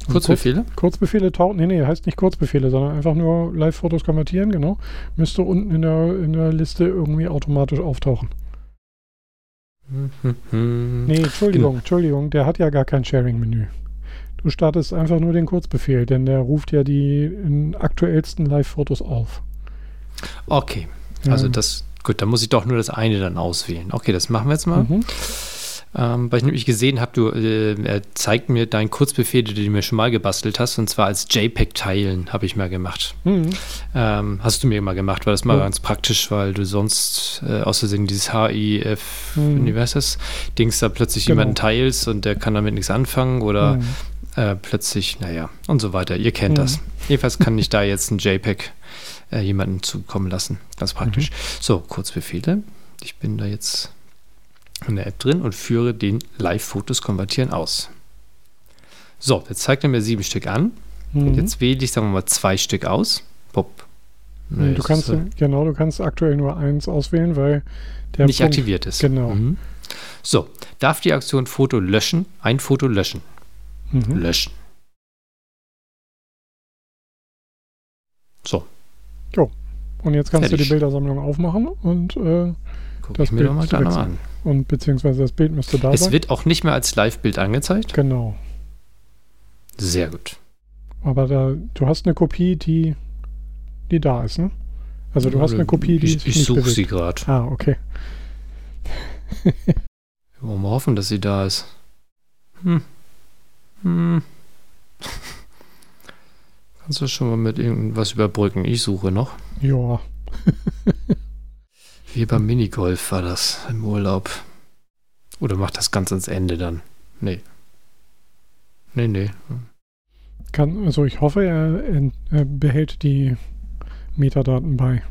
Also Kurzbefehle? Kurz, Kurzbefehle tauchen. Nee, nee, heißt nicht Kurzbefehle, sondern einfach nur Live-Fotos konvertieren, genau. Müsste unten in der, in der Liste irgendwie automatisch auftauchen. Mhm. Nee, Entschuldigung, Entschuldigung, der hat ja gar kein Sharing-Menü. Du startest einfach nur den Kurzbefehl, denn der ruft ja die aktuellsten Live-Fotos auf. Okay, also Ähm, das, gut, dann muss ich doch nur das eine dann auswählen. Okay, das machen wir jetzt mal. Mhm. Ähm, weil ich nämlich gesehen habe, du, äh, er zeigt mir deinen Kurzbefehl, den du mir schon mal gebastelt hast, und zwar als JPEG teilen, habe ich mal gemacht. Mhm. Ähm, hast du mir mal gemacht, war das mal Ja. ganz praktisch, weil du sonst äh, aus Versehen dieses HIF, Mhm. wie heißt das, Dings da plötzlich Genau. jemanden teilst und der kann damit nichts anfangen oder Mhm. äh, plötzlich, naja, und so weiter. Ihr kennt Mhm. das. Jedenfalls kann ich da jetzt ein JPEG äh, jemanden zukommen lassen. Ganz praktisch. Mhm. So, Kurzbefehle. Ich bin da jetzt in der App drin und führe den Live-Fotos konvertieren aus. So, jetzt zeigt er mir sieben Stück an. Mhm. Jetzt wähle ich, sagen wir mal, zwei Stück aus. Pop. Nee, du kannst, äh, genau, du kannst aktuell nur eins auswählen, weil der nicht Punkt- aktiviert ist. Genau. Mhm. So, darf die Aktion Foto löschen? Ein Foto löschen. Mhm. Löschen. So, Und jetzt kannst du Fertig. die Bildersammlung aufmachen und, äh, gucke Das ich mir Bild doch mal an. Und beziehungsweise das Bild müsste da Es sein. wird auch nicht mehr als Live-Bild angezeigt. Genau. Sehr gut. Aber da, du hast eine Kopie, die, die da ist, ne? Also du hast eine Kopie, die ich, ich suche sie gerade. Ah, okay. Wollen wir hoffen, dass sie da ist. Hm. Hm. Kannst du schon mal mit irgendwas überbrücken? Ich suche noch. Ja. Wie beim Minigolf war das im Urlaub. Oder macht das ganz ans Ende dann? Nee. Nee, nee. Kann, also ich hoffe, er, er behält die Metadaten bei.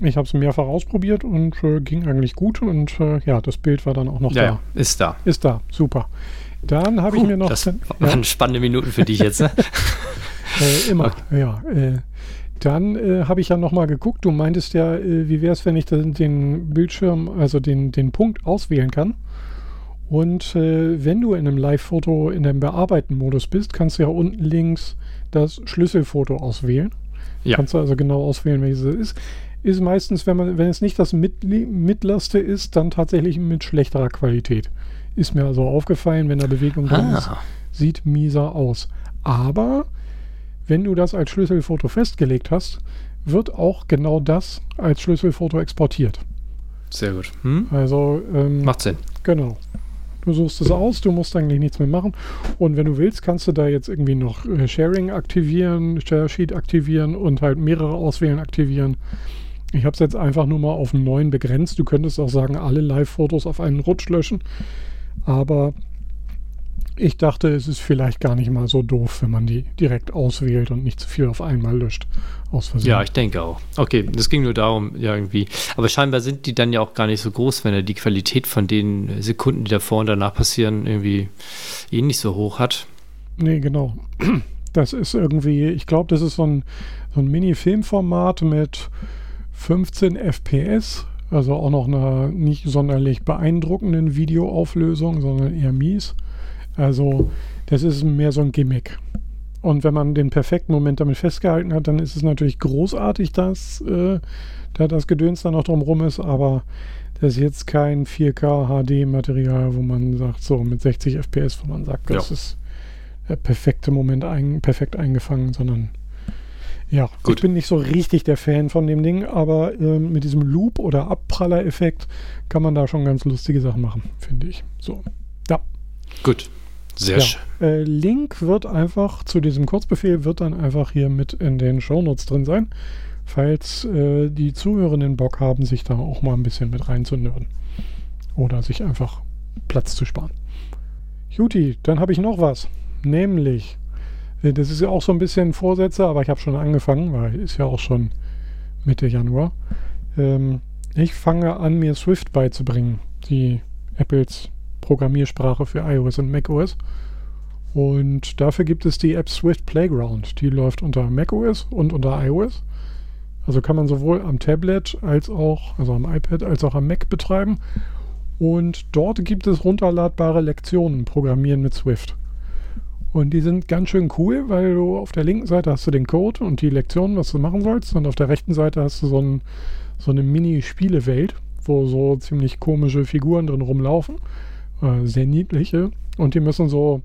Ich habe es mehrfach ausprobiert und äh, ging eigentlich gut und äh, ja, das Bild war dann auch noch Ja, da. ja, ist da. Ist da, super. Dann habe ich mir noch das ja, waren spannende Minuten für dich jetzt, ne? äh, immer, ja. Dann äh, habe ich ja noch mal geguckt. Du meintest ja, äh, wie wäre es, wenn ich den, den Bildschirm, also den, den Punkt auswählen kann? Und äh, wenn du in einem Live-Foto in dem Bearbeiten-Modus bist, kannst du ja unten links das Schlüsselfoto auswählen. Ja. Kannst du also genau auswählen, welches es ist. Ist meistens, wenn man, wenn es nicht das mit, mittlerste ist, dann tatsächlich mit schlechterer Qualität. Ist mir also aufgefallen, wenn da Bewegung drin ist, Ah, sieht mieser aus. Aber wenn du das als Schlüsselfoto festgelegt hast, wird auch genau das als Schlüsselfoto exportiert. sehr gut. Hm? Also ähm, Macht Sinn. Genau. Du suchst es aus, du musst eigentlich nichts mehr machen. Und wenn du willst, kannst du da jetzt irgendwie noch äh, Sharing aktivieren, Share Sheet aktivieren und halt mehrere Auswählen aktivieren. Ich habe es jetzt einfach nur mal auf einen neuen begrenzt. Du könntest auch sagen, alle Live-Fotos auf einen Rutsch löschen. Aber ich dachte, es ist vielleicht gar nicht mal so doof, wenn man die direkt auswählt und nicht zu viel auf einmal löscht. Aus Versehen. Ja, ich denke auch. Okay, das ging nur darum, ja, irgendwie. Aber scheinbar sind die dann ja auch gar nicht so groß, wenn er die Qualität von den Sekunden, die davor und danach passieren, irgendwie eh nicht so hoch hat. Nee, genau. Das ist irgendwie, ich glaube, das ist so ein, so ein Mini-Filmformat mit 15 FPS, also auch noch einer nicht sonderlich beeindruckenden Videoauflösung, sondern eher mies. Also, das ist mehr so ein Gimmick. Und wenn man den perfekten Moment damit festgehalten hat, dann ist es natürlich großartig, dass äh, da das Gedöns da noch drumrum ist, aber das ist jetzt kein 4K HD-Material, wo man sagt, so mit 60 FPS, wo man sagt, das Ja. ist der perfekte Moment ein, perfekt eingefangen, sondern Ja, Gut. ich bin nicht so richtig der Fan von dem Ding, aber ähm, mit diesem Loop- oder Abpraller-Effekt kann man da schon ganz lustige Sachen machen, finde ich. So. Gut. Sehr Ja. schön. Äh, Link wird einfach zu diesem Kurzbefehl, wird dann einfach hier mit in den Shownotes drin sein, falls äh, die Zuhörenden Bock haben, sich da auch mal ein bisschen mit reinzunörden. Oder sich einfach Platz zu sparen. Juti, dann habe ich noch was. Nämlich, äh, das ist ja auch so ein bisschen Vorsätze, aber ich habe schon angefangen, weil ist ja auch schon Mitte Januar. Ähm, ich fange an, mir Swift beizubringen, die Apples Programmiersprache für iOS und macOS. Und dafür gibt es die App Swift Playground. Die läuft unter macOS und unter iOS. Also kann man sowohl am Tablet als auch, also am iPad als auch am Mac betreiben. Und dort gibt es runterladbare Lektionen Programmieren mit Swift. Und die sind ganz schön cool, weil du auf der linken Seite hast du den Code und die Lektionen, was du machen sollst. Und auf der rechten Seite hast du so, ein, so eine Mini-Spielewelt, wo so ziemlich komische Figuren drin rumlaufen. Äh, sehr niedliche. Und die müssen so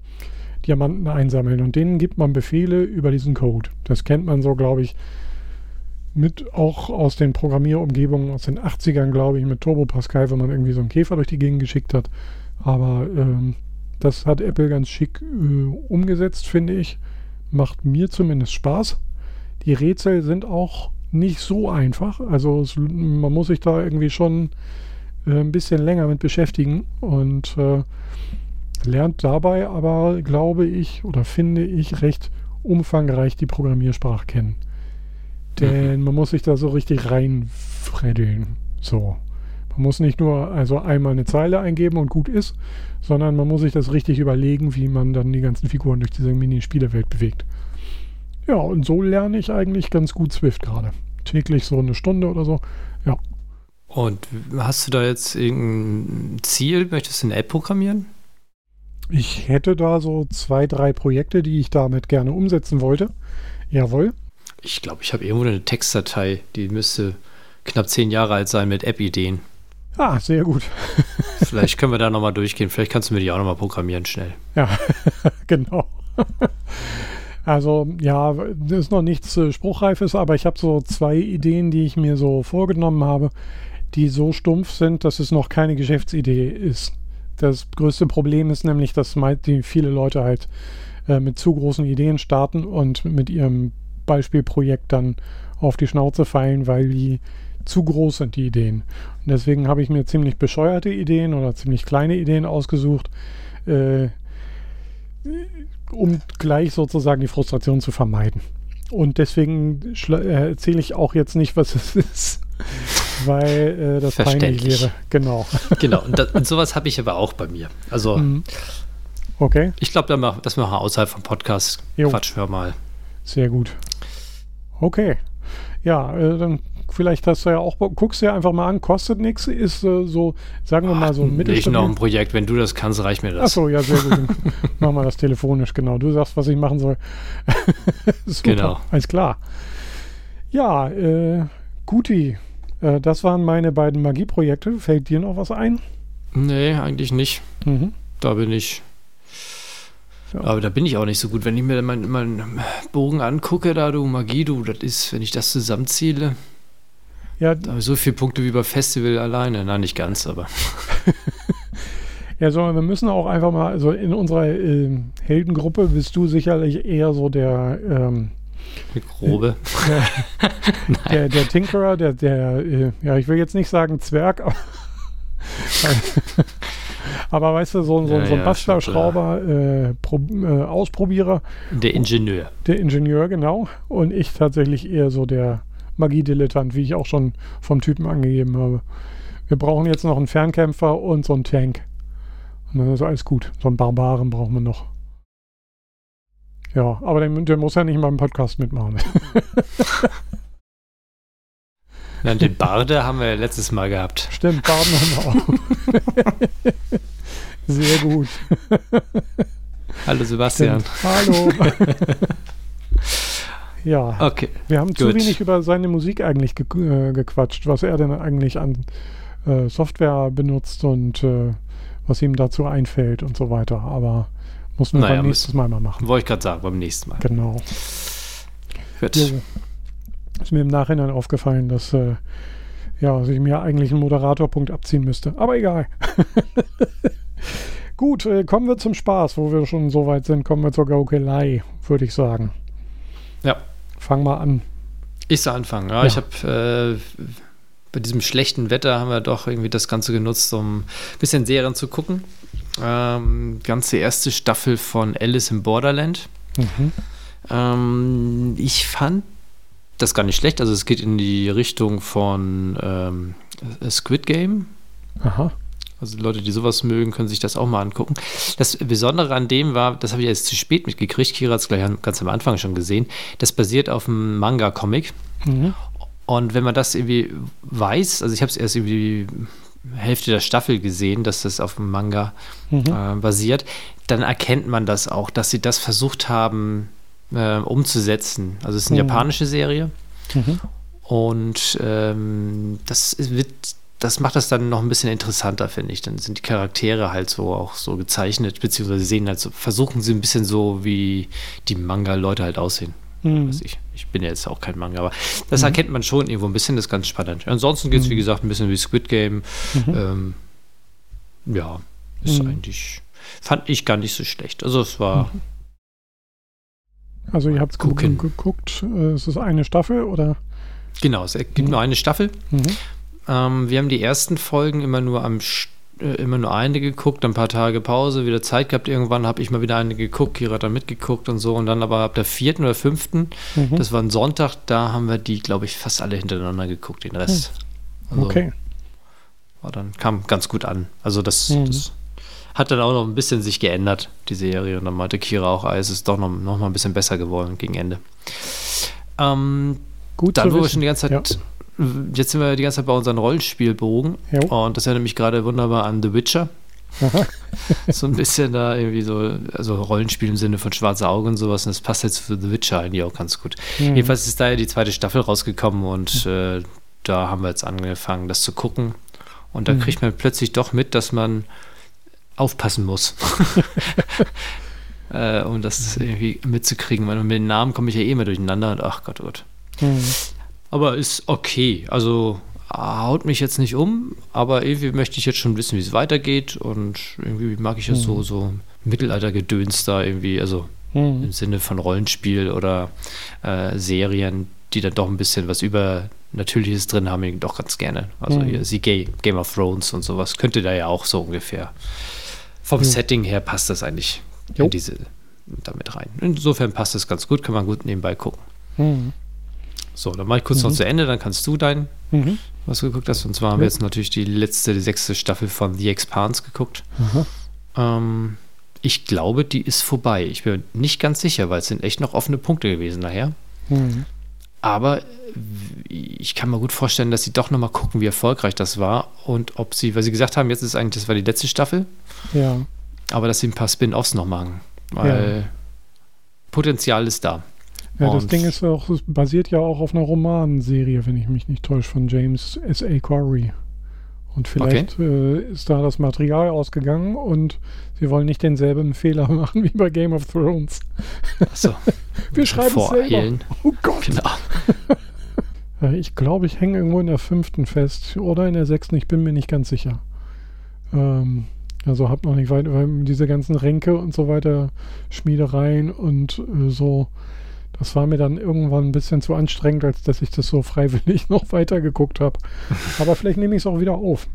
Diamanten einsammeln. Und denen gibt man Befehle über diesen Code. Das kennt man so, glaube ich, mit auch aus den Programmierumgebungen aus den 80ern, glaube ich, mit Turbo Pascal, wenn man irgendwie so einen Käfer durch die Gegend geschickt hat. Aber ähm, das hat Apple ganz schick äh, umgesetzt, finde ich. Macht mir zumindest Spaß. Die Rätsel sind auch nicht so einfach. Also es, man muss sich da irgendwie schon äh, ein bisschen länger mit beschäftigen und äh, lernt dabei aber, glaube ich, oder finde ich, recht umfangreich die Programmiersprache kennen. Denn man muss sich da so richtig reinfreddeln. So. Man muss nicht nur also einmal eine Zeile eingeben und gut ist, sondern man muss sich das richtig überlegen, wie man dann die ganzen Figuren durch diese Mini-Spielewelt bewegt. Ja, und so lerne ich eigentlich ganz gut Swift gerade. Täglich so eine Stunde oder so. Ja. Und hast du da jetzt irgendein Ziel? Möchtest du eine App programmieren? Ich hätte da so zwei, drei Projekte, die ich damit gerne umsetzen wollte. Jawohl. Ich glaube, ich habe irgendwo eine Textdatei, die müsste knapp zehn Jahre alt sein mit App-Ideen. Ah, sehr gut. Vielleicht können wir da nochmal durchgehen. Vielleicht kannst du mir die auch nochmal programmieren schnell. Ja, genau. Also ja, das ist noch nichts äh, Spruchreifes, aber ich habe so zwei Ideen, die ich mir so vorgenommen habe, die so stumpf sind, dass es noch keine Geschäftsidee ist. Das größte Problem ist nämlich, dass die viele Leute halt äh, mit zu großen Ideen starten und mit ihrem Beispielprojekt dann auf die Schnauze fallen, weil die zu groß sind, die Ideen. Und deswegen habe ich mir ziemlich bescheuerte Ideen oder ziemlich kleine Ideen ausgesucht, äh, um gleich sozusagen die Frustration zu vermeiden. Und deswegen äh, erzähle ich auch jetzt nicht, was es ist, weil äh, das peinlich wäre. Genau. Genau, und, das, und sowas habe ich aber auch bei mir. Also, Mhm. Okay, ich glaube, das machen wir außerhalb vom Podcast. Jo. Quatsch, hör mal. sehr gut. Okay. Ja, äh, dann vielleicht hast du ja auch, guckst dir einfach mal an, kostet nichts, ist äh, so, sagen wir mal so ein Nicht noch ein. Projekt. Wenn du das kannst, reicht mir das. Achso, ja, sehr gut. Machen wir das telefonisch, genau. Du sagst, was ich machen soll. Super, Genau. Alles klar. Ja, äh, Guti, äh, das waren meine beiden Magieprojekte. Fällt dir noch was ein? Nee, eigentlich nicht. Mhm. Da bin ich. Ja. Aber da bin ich auch nicht so gut. Wenn ich mir meinen mein Bogen angucke, da du Magie, du, das ist, wenn ich das zusammenzähle, Ja, da habe ich so viele Punkte wie bei Festival alleine. Nein, nicht ganz, aber. ja, so, wir müssen auch einfach mal, also in unserer äh, Heldengruppe bist du sicherlich eher so der, ähm, Eine grobe. der, der Tinkerer, der, der, äh, ja, ich will jetzt nicht sagen Zwerg, aber, aber weißt du, so, so, Ja, so ein Bastlerschrauber, äh, Pro, äh, Ausprobierer, Der Ingenieur. der Ingenieur, genau. Und ich tatsächlich eher so der Magiedilettant, wie ich auch schon vom Typen angegeben habe. Wir brauchen jetzt noch einen Fernkämpfer und so einen Tank. Und dann ist alles gut. So einen Barbaren brauchen wir noch. Ja, aber der, der muss ja nicht mal im Podcast mitmachen. Nein, den Barde haben wir ja letztes Mal gehabt. Stimmt, Baden haben wir auch. Sehr gut. Hallo Sebastian. Stimmt. Hallo. ja, Okay. wir haben zu gut. wenig über seine Musik eigentlich ge äh, gequatscht, was er denn eigentlich an äh, Software benutzt und äh, was ihm dazu einfällt und so weiter. Aber muss man Naja, beim nächsten Mal mal machen. Wollte ich gerade sagen, beim nächsten Mal. Genau. Gut. Jo. Ist mir im Nachhinein aufgefallen, dass äh, ja, also ich mir eigentlich einen Moderatorpunkt abziehen müsste. Aber egal. Gut, äh, kommen wir zum Spaß, wo wir schon so weit sind. Kommen wir zur Gaukelei, würde ich sagen. Ja. Fang mal an. Ich soll anfangen. Ja, ja. ich habe äh, bei diesem schlechten Wetter haben wir doch irgendwie das Ganze genutzt, um ein bisschen Serien zu gucken. Ähm, ganze erste Staffel von Alice im Borderland. Mhm. Ähm, ich fand das gar nicht schlecht. Also es geht in die Richtung von ähm, Squid Game. Aha. Also Leute, die sowas mögen, können sich das auch mal angucken. Das Besondere an dem war, das habe ich jetzt zu spät mitgekriegt, Kira hat es gleich ganz am Anfang schon gesehen, das basiert auf einem Manga-Comic. Mhm. Und wenn man das irgendwie weiß, also ich habe es erst irgendwie Hälfte der Staffel gesehen, dass das auf dem Manga mhm. äh, basiert, dann erkennt man das auch, dass sie das versucht haben äh, umzusetzen. Also es ist eine mhm. japanische Serie mhm. und ähm, das wird das macht das dann noch ein bisschen interessanter, finde ich. Dann sind die Charaktere halt so auch so gezeichnet, beziehungsweise sehen halt so, versuchen sie ein bisschen so, wie die Manga-Leute halt aussehen. Mhm. Ich, ich, bin ja jetzt auch kein Manga, aber das mhm. erkennt man schon irgendwo ein bisschen, das ist ganz spannend. Ansonsten geht es, wie mhm. gesagt, ein bisschen wie Squid Game. Mhm. Ähm, ja, ist mhm. eigentlich, fand ich gar nicht so schlecht. Also es war. Also ihr habt geguckt, äh, ist es eine Staffel oder? Genau, es gibt nur eine Staffel. Ähm, wir haben die ersten Folgen immer nur am äh, immer nur eine geguckt, ein paar Tage Pause, wieder Zeit gehabt. Irgendwann habe ich mal wieder eine geguckt, Kira hat dann mitgeguckt und so. Und dann aber ab der vierten oder fünften, mhm. das war ein Sonntag, da haben wir die, glaube ich, fast alle hintereinander geguckt, den Rest. Mhm. Also, okay. War dann kam ganz gut an. Also das, mhm. das hat dann auch noch ein bisschen sich geändert, die Serie. Und dann meinte Kira auch, ah, es ist doch noch, noch mal ein bisschen besser geworden gegen Ende. Ähm, Gut dann, wo wir schon die ganze Zeit ja jetzt sind wir die ganze Zeit bei unseren Rollenspielbogen. Jo. Und das erinnert mich gerade wunderbar an The Witcher. so ein bisschen da irgendwie so, also Rollenspiel im Sinne von schwarze Augen und sowas. Und das passt jetzt für The Witcher eigentlich auch ganz gut. Mhm. Jedenfalls ist da ja die zweite Staffel rausgekommen und äh, da haben wir jetzt angefangen, das zu gucken. Und da mhm. kriegt man plötzlich doch mit, dass man aufpassen muss. äh, um das irgendwie mitzukriegen. Weil mit den Namen komme ich ja eh immer durcheinander und ach Gott, oh Gott. Mhm aber ist okay. Also haut mich jetzt nicht um, aber irgendwie möchte ich jetzt schon wissen, wie es weitergeht und irgendwie mag ich ja mhm. so, so Mittelaltergedöns da irgendwie, also mhm. im Sinne von Rollenspiel oder äh, Serien, die dann doch ein bisschen was Übernatürliches drin haben, ich doch ganz gerne. Also mhm. hier, sie Game of Thrones und sowas könnte da ja auch so ungefähr. Vom mhm. Setting her passt das eigentlich jo. in diese damit rein. Insofern passt das ganz gut, kann man gut nebenbei gucken. Mhm. So, dann mache ich kurz mhm. noch zu Ende, dann kannst du dein, mhm. was du geguckt hast. Und zwar haben wir jetzt natürlich die letzte, die sechste Staffel von The Expanse geguckt. Ähm, ich glaube, die ist vorbei. Ich bin nicht ganz sicher, weil es sind echt noch offene Punkte gewesen nachher. Mhm. Aber ich kann mir gut vorstellen, dass sie doch nochmal gucken, wie erfolgreich das war und ob sie, weil sie gesagt haben, jetzt ist eigentlich, das war die letzte Staffel. Ja. Aber dass sie ein paar Spin-Offs noch machen. Weil ja. Potenzial ist da. Ja, das Ding ist auch, es basiert ja auch auf einer Romanserie, wenn ich mich nicht täusche, von James S.A. Corey. Und vielleicht okay. äh, ist da das Material ausgegangen und sie wollen nicht denselben Fehler machen wie bei Game of Thrones. Achso. Wir schreiben es selber. Oh Gott. Genau. ich glaube, ich hänge irgendwo in der fünften fest oder in der sechsten, ich bin mir nicht ganz sicher. Ähm, also habe noch nicht weiter, weil diese ganzen Ränke und so weiter, Schmiedereien und äh, so das war mir dann irgendwann ein bisschen zu anstrengend, als dass ich das so freiwillig noch weiter geguckt habe. Aber vielleicht nehme ich es auch wieder auf.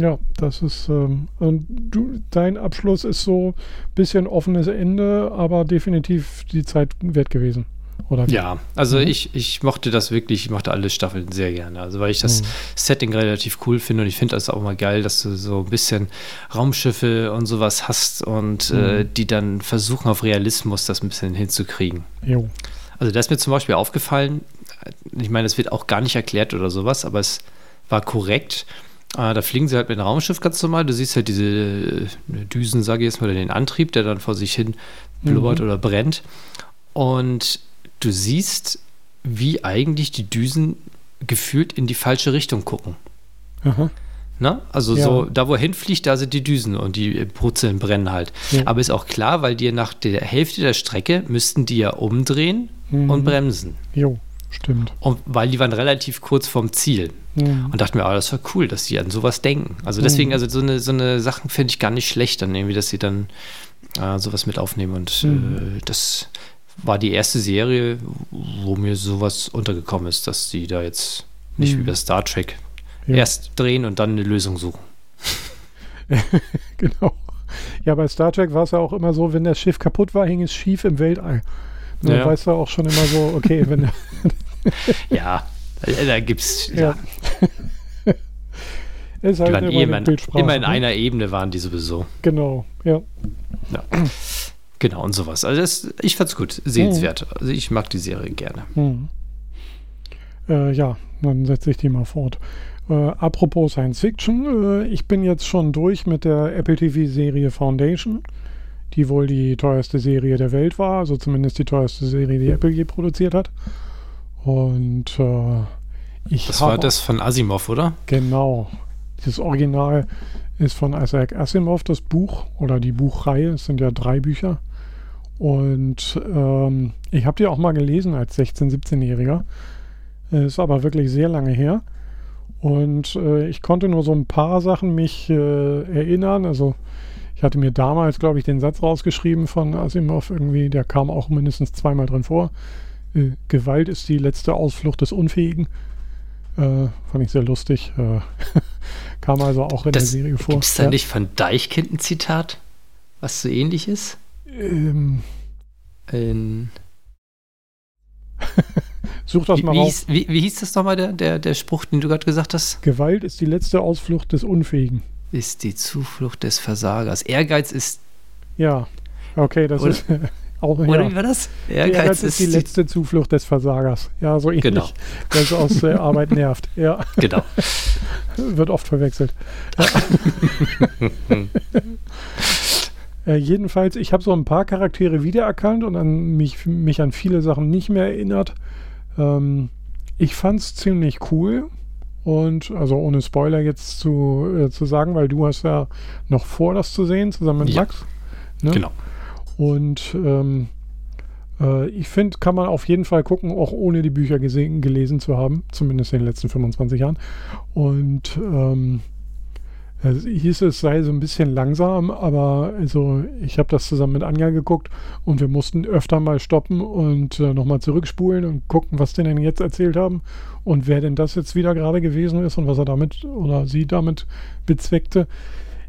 Ja, das ist, ähm, du, dein Abschluss ist so ein bisschen offenes Ende, aber definitiv die Zeit wert gewesen. Oder ja, also mhm. ich, ich mochte das wirklich, ich mochte alle Staffeln sehr gerne. Also weil ich das mhm. Setting relativ cool finde und ich finde das auch mal geil, dass du so ein bisschen Raumschiffe und sowas hast und mhm. äh, die dann versuchen auf Realismus das ein bisschen hinzukriegen. Jo. Also da ist mir zum Beispiel aufgefallen, ich meine, es wird auch gar nicht erklärt oder sowas, aber es war korrekt. Äh, da fliegen sie halt mit einem Raumschiff ganz normal. Du siehst halt diese äh, Düsen, sage ich jetzt mal, den Antrieb, der dann vor sich hin blubbert mhm. oder brennt. Und du siehst, wie eigentlich die Düsen gefühlt in die falsche Richtung gucken. Aha. Ne? Also ja. so, da wo er hinfliegt, da sind die Düsen und die Brutzeln brennen halt. Ja. Aber ist auch klar, weil die nach der Hälfte der Strecke müssten die ja umdrehen mhm. und bremsen. Jo. stimmt. Und weil die waren relativ kurz vorm Ziel. Mhm. Und dachten mir, ah, das war cool, dass die an sowas denken. Also deswegen, Mhm. also so eine, so eine Sachen finde ich gar nicht schlecht, dann irgendwie, dass sie dann äh, sowas mit aufnehmen. Und Mhm. äh, das war die erste Serie, wo mir sowas untergekommen ist, dass die da jetzt nicht Mhm. wie bei Star Trek Ja. erst drehen und dann eine Lösung suchen. Genau. Ja, bei Star Trek war es ja auch immer so, wenn das Schiff kaputt war, hing es schief im Weltall. Nur Ja. weißt du auch schon immer so, okay, wenn Ja, äh, da gibt's ja. ja, ist halt waren immer eh immer, immer in ne? einer Ebene waren die sowieso. Genau, ja. Genau, und sowas. Also das, ich fand's gut, sehenswert. Also ich mag die Serie gerne. Hm. Äh, ja, dann setze ich die mal fort. Äh, apropos Science Fiction, äh, ich bin jetzt schon durch mit der Apple TV-Serie Foundation, die wohl die teuerste Serie der Welt war, also zumindest die teuerste Serie, die Apple je produziert hat. Und äh, ich Das war das von Asimov, oder? Genau. Das Original ist von Isaac Asimov, das Buch oder die Buchreihe. Es sind ja drei Bücher. Und ähm, ich habe die auch mal gelesen als 16-, 17-Jähriger. Ist aber wirklich sehr lange her. Und äh, ich konnte nur so ein paar Sachen mich äh, erinnern. Also ich hatte mir damals, glaube ich, den Satz rausgeschrieben von Asimov irgendwie, der kam auch mindestens zweimal drin vor. Äh, Gewalt ist die letzte Ausflucht des Unfähigen. Äh, fand ich sehr lustig. Äh, kam also auch in der Das, Serie vor. Gibt es da Ja. nicht von Deichkind ein Zitat, was so ähnlich ist? Ähm, In, such das wie, mal wie, raus. hieß, wie, wie hieß das nochmal, der, der, der Spruch, den du gerade gesagt hast? Gewalt ist die letzte Ausflucht des Unfähigen. Ist die Zuflucht des Versagers. Ehrgeiz ist, Ja, okay, das Oder- ist auch oder ja. wie war das? Ehrgeiz ist die letzte Zuflucht des Versagers. Ja, so ähnlich. Genau. Das aus der Arbeit nervt. Ja, Genau. wird oft verwechselt. äh, jedenfalls, ich habe so ein paar Charaktere wiedererkannt und an mich, mich an viele Sachen nicht mehr erinnert. Ähm, ich fand es ziemlich cool. Und also ohne Spoiler jetzt zu, äh, zu sagen, weil du hast ja noch vor, das zu sehen, zusammen mit Ja. Max. Ne? Genau. Und ähm, äh, ich finde, kann man auf jeden Fall gucken, auch ohne die Bücher gesehen, gelesen zu haben, zumindest in den letzten 25 Jahren. Und ähm, es hieß, es sei so ein bisschen langsam, aber also ich habe das zusammen mit Anja geguckt und wir mussten öfter mal stoppen und äh, nochmal zurückspulen und gucken, was die denn jetzt erzählt haben und wer denn das jetzt wieder gerade gewesen ist und was er damit oder sie damit bezweckte.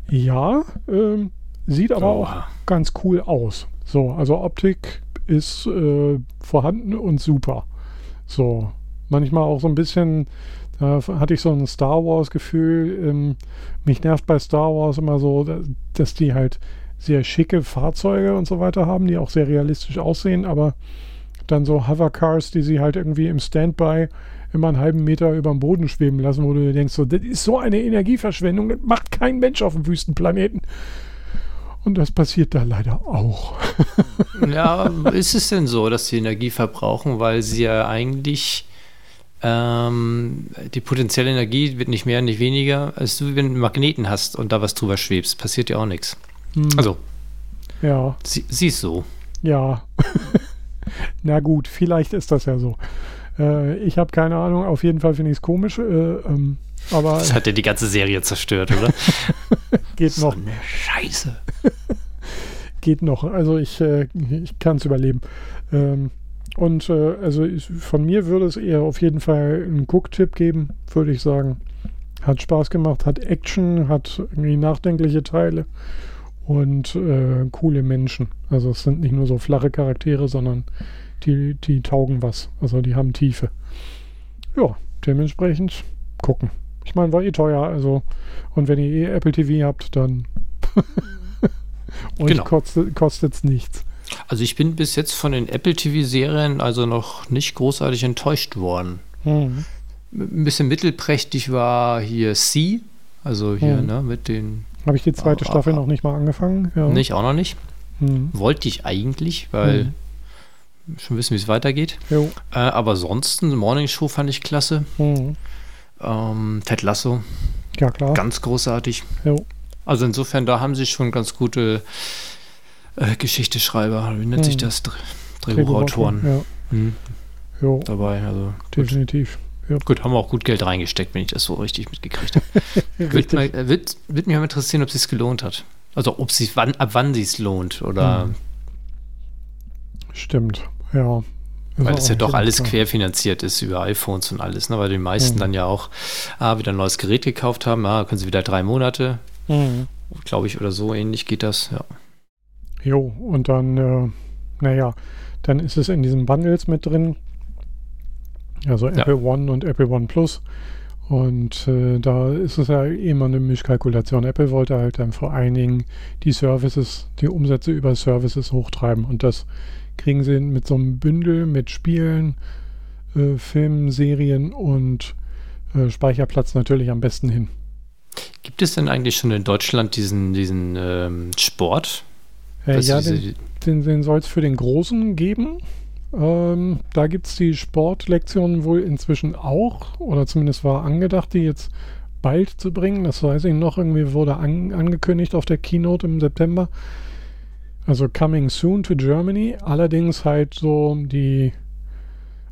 Ja, ähm, sieht aber auch Oha. ganz cool aus. So, also Optik ist äh, vorhanden und super. So, manchmal auch so ein bisschen, da hatte ich so ein Star Wars-Gefühl. Ähm, mich nervt bei Star Wars immer so, da- dass die halt sehr schicke Fahrzeuge und so weiter haben, die auch sehr realistisch aussehen, aber dann so Hovercars, die sie halt irgendwie im Standby immer einen halben Meter über dem Boden schweben lassen, wo du dir denkst, so, das ist so eine Energieverschwendung, das macht kein Mensch auf dem Wüstenplaneten. Und das passiert da leider auch. Ja, ist es denn so, dass sie Energie verbrauchen, weil sie ja eigentlich ähm, die potenzielle Energie wird nicht mehr, nicht weniger, als du, wenn du einen Magneten hast und da was drüber schwebst, passiert ja auch nichts. Hm, Also, ja, sie, sie ist so. ja. Na gut, vielleicht ist das ja so. Äh, ich habe keine Ahnung, auf jeden Fall finde ich es komisch, äh, ähm, aber Das hat ja die ganze Serie zerstört, oder? geht noch. So eine Scheiße. geht noch. Also ich, äh, ich kann es überleben. Ähm, und äh, also ich, von mir würde es eher auf jeden Fall einen Guck-Tipp geben, würde ich sagen. Hat Spaß gemacht, hat Action, hat irgendwie nachdenkliche Teile und äh, coole Menschen. Also es sind nicht nur so flache Charaktere, sondern die, die taugen was. Also die haben Tiefe. Ja, dementsprechend gucken. Ich meine, war eh teuer, also und wenn ihr eh Apple TV habt, dann euch Genau. kostet es nichts. Also ich bin bis jetzt von den Apple TV-Serien also noch nicht großartig enttäuscht worden. Hm. Ein bisschen mittelprächtig war hier C, also hier Hm. ne, mit den, Habe ich die zweite Ah, Staffel ah, noch nicht mal angefangen? Ja. nicht auch noch nicht. Hm. Wollte ich eigentlich, weil Hm. schon wissen, wie es weitergeht. Äh, aber sonst, Morning Show fand ich klasse. Hm. Ähm, Ted Lasso, Ja, klar. ganz großartig. Jo. Also insofern, da haben sie schon ganz gute äh, Geschichteschreiber, wie nennt sich Hm. das? Dr Drehbuchautoren. Ja. Hm. jo, dabei. Also definitiv. Ja. gut, haben wir auch gut Geld reingesteckt, wenn ich das so richtig mitgekriegt habe. wird, Richtig. mal, äh, wird, wird mich mal interessieren, ob es sich gelohnt hat. Also ob sie wann, ab wann sie es lohnt oder Mhm. Stimmt, ja. Ist weil das ja doch alles querfinanziert ist über iPhones und alles, ne? Weil die meisten Mhm. dann ja auch ah, wieder ein neues Gerät gekauft haben, ah, können sie wieder drei Monate, Mhm. glaube ich, oder so ähnlich geht das, ja. Jo, und dann, äh, naja, dann ist es in diesen Bundles mit drin. Also Ja. Apple One und Apple One Plus. Und äh, da ist es ja immer eine Mischkalkulation. Apple wollte halt dann vor allen Dingen die Services, die Umsätze über Services hochtreiben. Und das kriegen sie mit so einem Bündel mit Spielen, äh, Filmen, Serien und äh, Speicherplatz natürlich am besten hin. Gibt es denn eigentlich schon in Deutschland diesen, diesen ähm, Sport? Äh, ja, den, den, den soll es für den Großen geben. Ähm, da gibt es die Sportlektionen wohl inzwischen auch, oder zumindest war angedacht, die jetzt bald zu bringen. Das weiß ich noch, irgendwie wurde an, angekündigt auf der Keynote im September. Also coming soon to Germany. Allerdings halt so die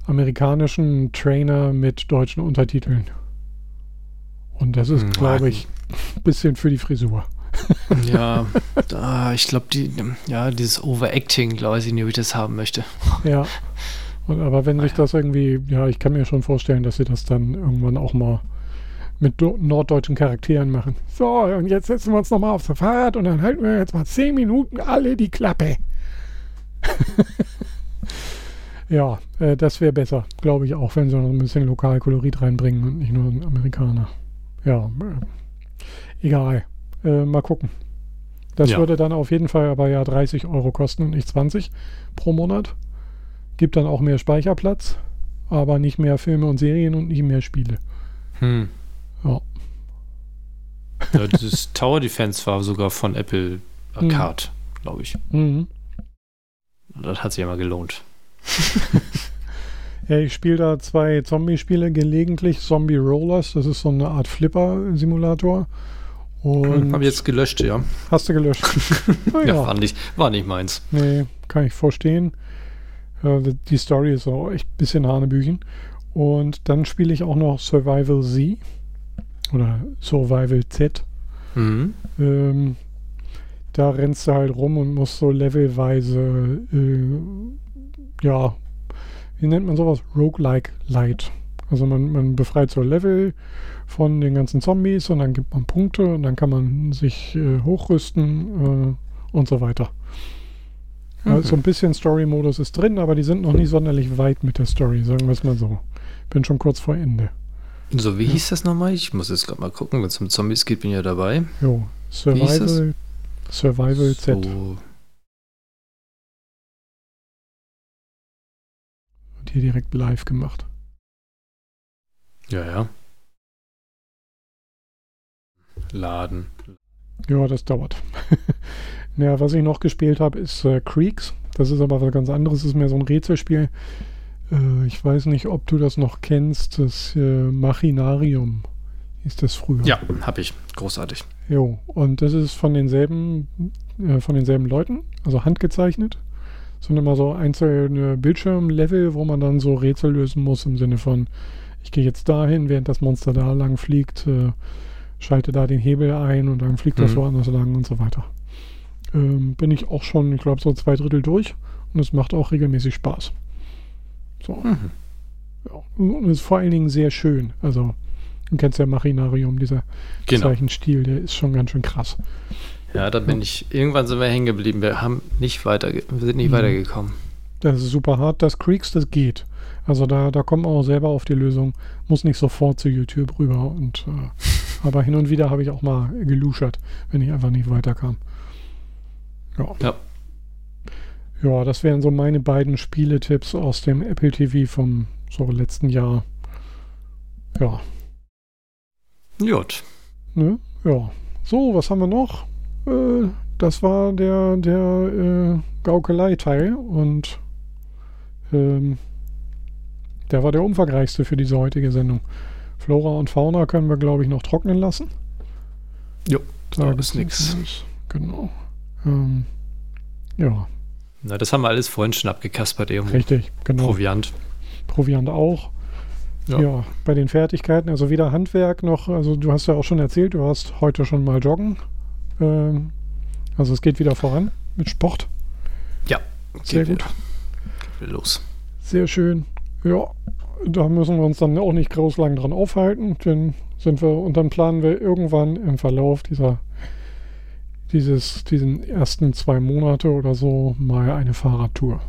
amerikanischen Trainer mit deutschen Untertiteln. Und das ist, Hm, glaube ich, ein bisschen für die Frisur. Ja, da, ich glaube, die, ja, dieses Overacting, glaube ich nicht, ob ich das haben möchte. Ja. Und, aber wenn sich das irgendwie, ja, ich kann mir schon vorstellen, dass sie das dann irgendwann auch mal mit norddeutschen Charakteren machen. So, und jetzt setzen wir uns nochmal aufs Fahrrad und dann halten wir jetzt mal zehn Minuten alle die Klappe. ja, äh, das wäre besser, glaube ich auch, wenn sie noch ein bisschen Lokalkolorit reinbringen und nicht nur ein Amerikaner. Ja, äh, egal. Äh, mal gucken. Das Ja. würde dann auf jeden Fall aber ja 30 Euro kosten und nicht 20 pro Monat. Gibt dann auch mehr Speicherplatz, aber nicht mehr Filme und Serien und nicht mehr Spiele. Hm. Ja. Ja, dieses Tower Defense war sogar von Apple Arcade, glaube ich. Mhm. Das hat sich ja mal gelohnt. Ja, ich spiele da zwei Zombie-Spiele gelegentlich. Zombie Rollers, das ist so eine Art Flipper-Simulator. Und Habe jetzt gelöscht, ja. hast du gelöscht? Ah, Ja, ja, war, nicht, war nicht meins. nee, kann ich verstehen. Äh, die- die Story ist auch echt ein bisschen Hanebüchen. Und dann spiele ich auch noch Survival Z oder Survival Z. Mhm. Ähm, da rennst du halt rum und musst so levelweise, äh, ja, wie nennt man sowas? Roguelike Light. Also man, man befreit so Level von den ganzen Zombies und dann gibt man Punkte und dann kann man sich äh, hochrüsten äh, und so weiter. Mhm. Also so ein bisschen Story-Modus ist drin, aber die sind noch nicht sonderlich weit mit der Story, sagen wir es mal so. Bin schon kurz vor Ende. So, wie hieß das nochmal? Ich muss jetzt gerade mal gucken, wenn es um Zombies geht, bin ich ja dabei. Jo, Survival, Survival Z. So, Und hier direkt live gemacht. Ja, ja. Laden. Ja, das dauert. ja, was ich noch gespielt habe, ist äh, Creeks. Das ist aber was ganz anderes. Das ist mehr so ein Rätselspiel. Äh, ich weiß nicht, ob du das noch kennst. Das äh, Machinarium ist das früher. Ja, habe ich. Großartig. Jo, und das ist von denselben, äh, von denselben Leuten, also handgezeichnet. Es sind immer so einzelne Bildschirmlevel, wo man dann so Rätsel lösen muss im Sinne von, ich gehe jetzt dahin, während das Monster da lang fliegt, äh, schalte da den Hebel ein und dann fliegt das Mhm. woanders lang und so weiter. Ähm, bin ich auch schon, ich glaube, so zwei Drittel durch und es macht auch regelmäßig Spaß. So. Mhm. Ja. Und es ist vor allen Dingen sehr schön. Also, du kennst ja Machinarium, dieser Genau. Zeichenstil, der ist schon ganz schön krass. Ja, da bin ich. Irgendwann sind wir hängen geblieben. Wir haben nicht weiter, wir sind nicht Mhm. weitergekommen. Das ist super hart. Das Creeks, das geht. Also da, da kommt man auch selber auf die Lösung. Muss nicht sofort zu YouTube rüber. Und, äh, aber hin und wieder habe ich auch mal geluschert, wenn ich einfach nicht weiterkam. Ja. Ja. Ja, das wären so meine beiden Spieletipps aus dem Apple TV vom so letzten Jahr. Ja. Gut. Ne? Ja. So, was haben wir noch? Äh, das war der, der äh, Gaukelei-Teil und ähm, der war der umfangreichste für diese heutige Sendung. Flora und Fauna können wir, glaube ich, noch trocknen lassen. Jo, da ist nix. Genau. Ähm, ja, Na, das haben wir alles vorhin schon abgekaspert, irgendwo. richtig, genau. Proviant. Proviant auch. Ja. ja. bei den Fertigkeiten, also weder Handwerk noch, also du hast ja auch schon erzählt, du hast heute schon mal joggen. Ähm, also es geht wieder voran mit Sport. Ja, sehr gut. Geht wieder los. Sehr schön. Ja, da müssen wir uns dann auch nicht groß lang dran aufhalten, denn sind wir und dann planen wir irgendwann im Verlauf dieser dieses, diesen ersten zwei Monate oder so mal eine Fahrradtour.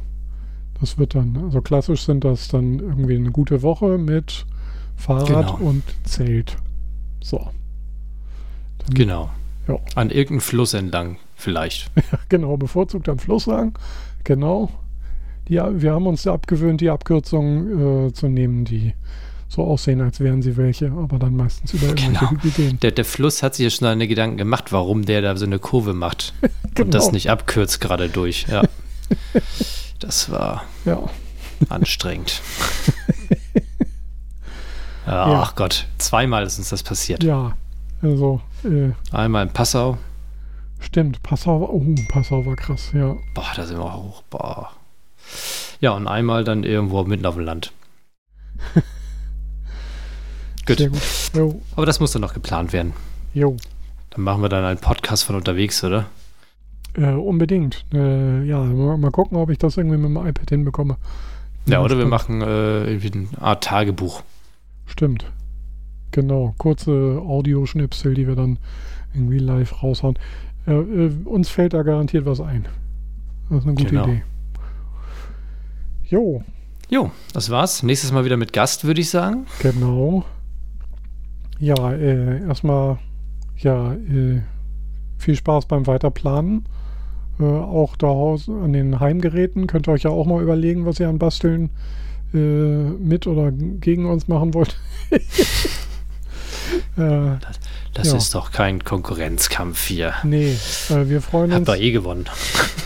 Das wird dann, also klassisch sind das dann irgendwie eine gute Woche mit Fahrrad genau. und Zelt. So. Dann, genau. Ja. An irgendeinem Fluss entlang, vielleicht. Ja, genau, bevorzugt am Fluss lang. Genau. Die, wir haben uns abgewöhnt, die Abkürzungen äh, zu nehmen, die so aussehen, als wären sie welche, aber dann meistens über irgendwelche genau. Ideen. Der, der Fluss hat sich ja schon eine Gedanken gemacht, warum der da so eine Kurve macht genau. und das genau. nicht abkürzt gerade durch. Ja. das war ja. anstrengend. ja, ja. Ach Gott, zweimal ist uns das passiert. Ja, also. Äh, Einmal in Passau. Stimmt, Passau, war, oh, Passau war krass, ja. Boah, da sind wir hoch, boah. Ja, und einmal dann irgendwo mitten auf dem Land. Gut. Gut. Aber das muss dann noch geplant werden. Jo. Dann machen wir dann einen Podcast von unterwegs, oder? Äh, unbedingt. Äh, ja, mal, mal, gucken, ob ich das irgendwie mit dem iPad hinbekomme. Ja, oder wir machen äh, irgendwie eine Art Tagebuch. Stimmt. Genau. Kurze Audioschnipsel, die wir dann irgendwie live raushauen. Äh, äh, uns fällt da garantiert was ein. Das ist eine gute genau. Idee. Jo. Jo, das war's. Nächstes Mal wieder mit Gast, würde ich sagen. Genau. Ja, äh, erstmal ja, äh, viel Spaß beim Weiterplanen. Äh, auch da an den Heimgeräten könnt ihr euch ja auch mal überlegen, was ihr an Basteln äh, mit oder gegen uns machen wollt. Äh, das, das ja. ist doch kein Konkurrenzkampf hier. Nee, äh, wir freuen uns. Habt ihr eh gewonnen.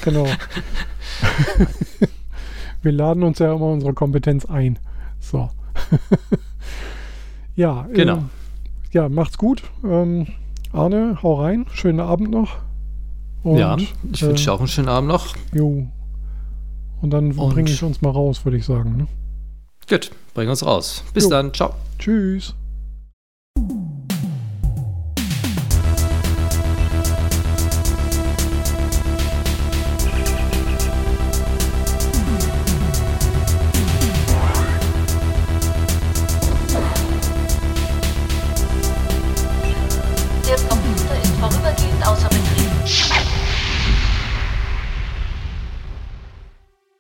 Genau. wir laden uns ja immer unsere Kompetenz ein. So. ja, genau. Ähm, ja, macht's gut. Ähm, Arne, hau rein. Schönen Abend noch. Und, ja, ich äh, wünsche dir auch einen schönen Abend noch. Jo. Und dann bringe ich uns mal raus, würde ich sagen. Ne? Gut, bring uns raus. Bis jo. dann. Ciao. Tschüss.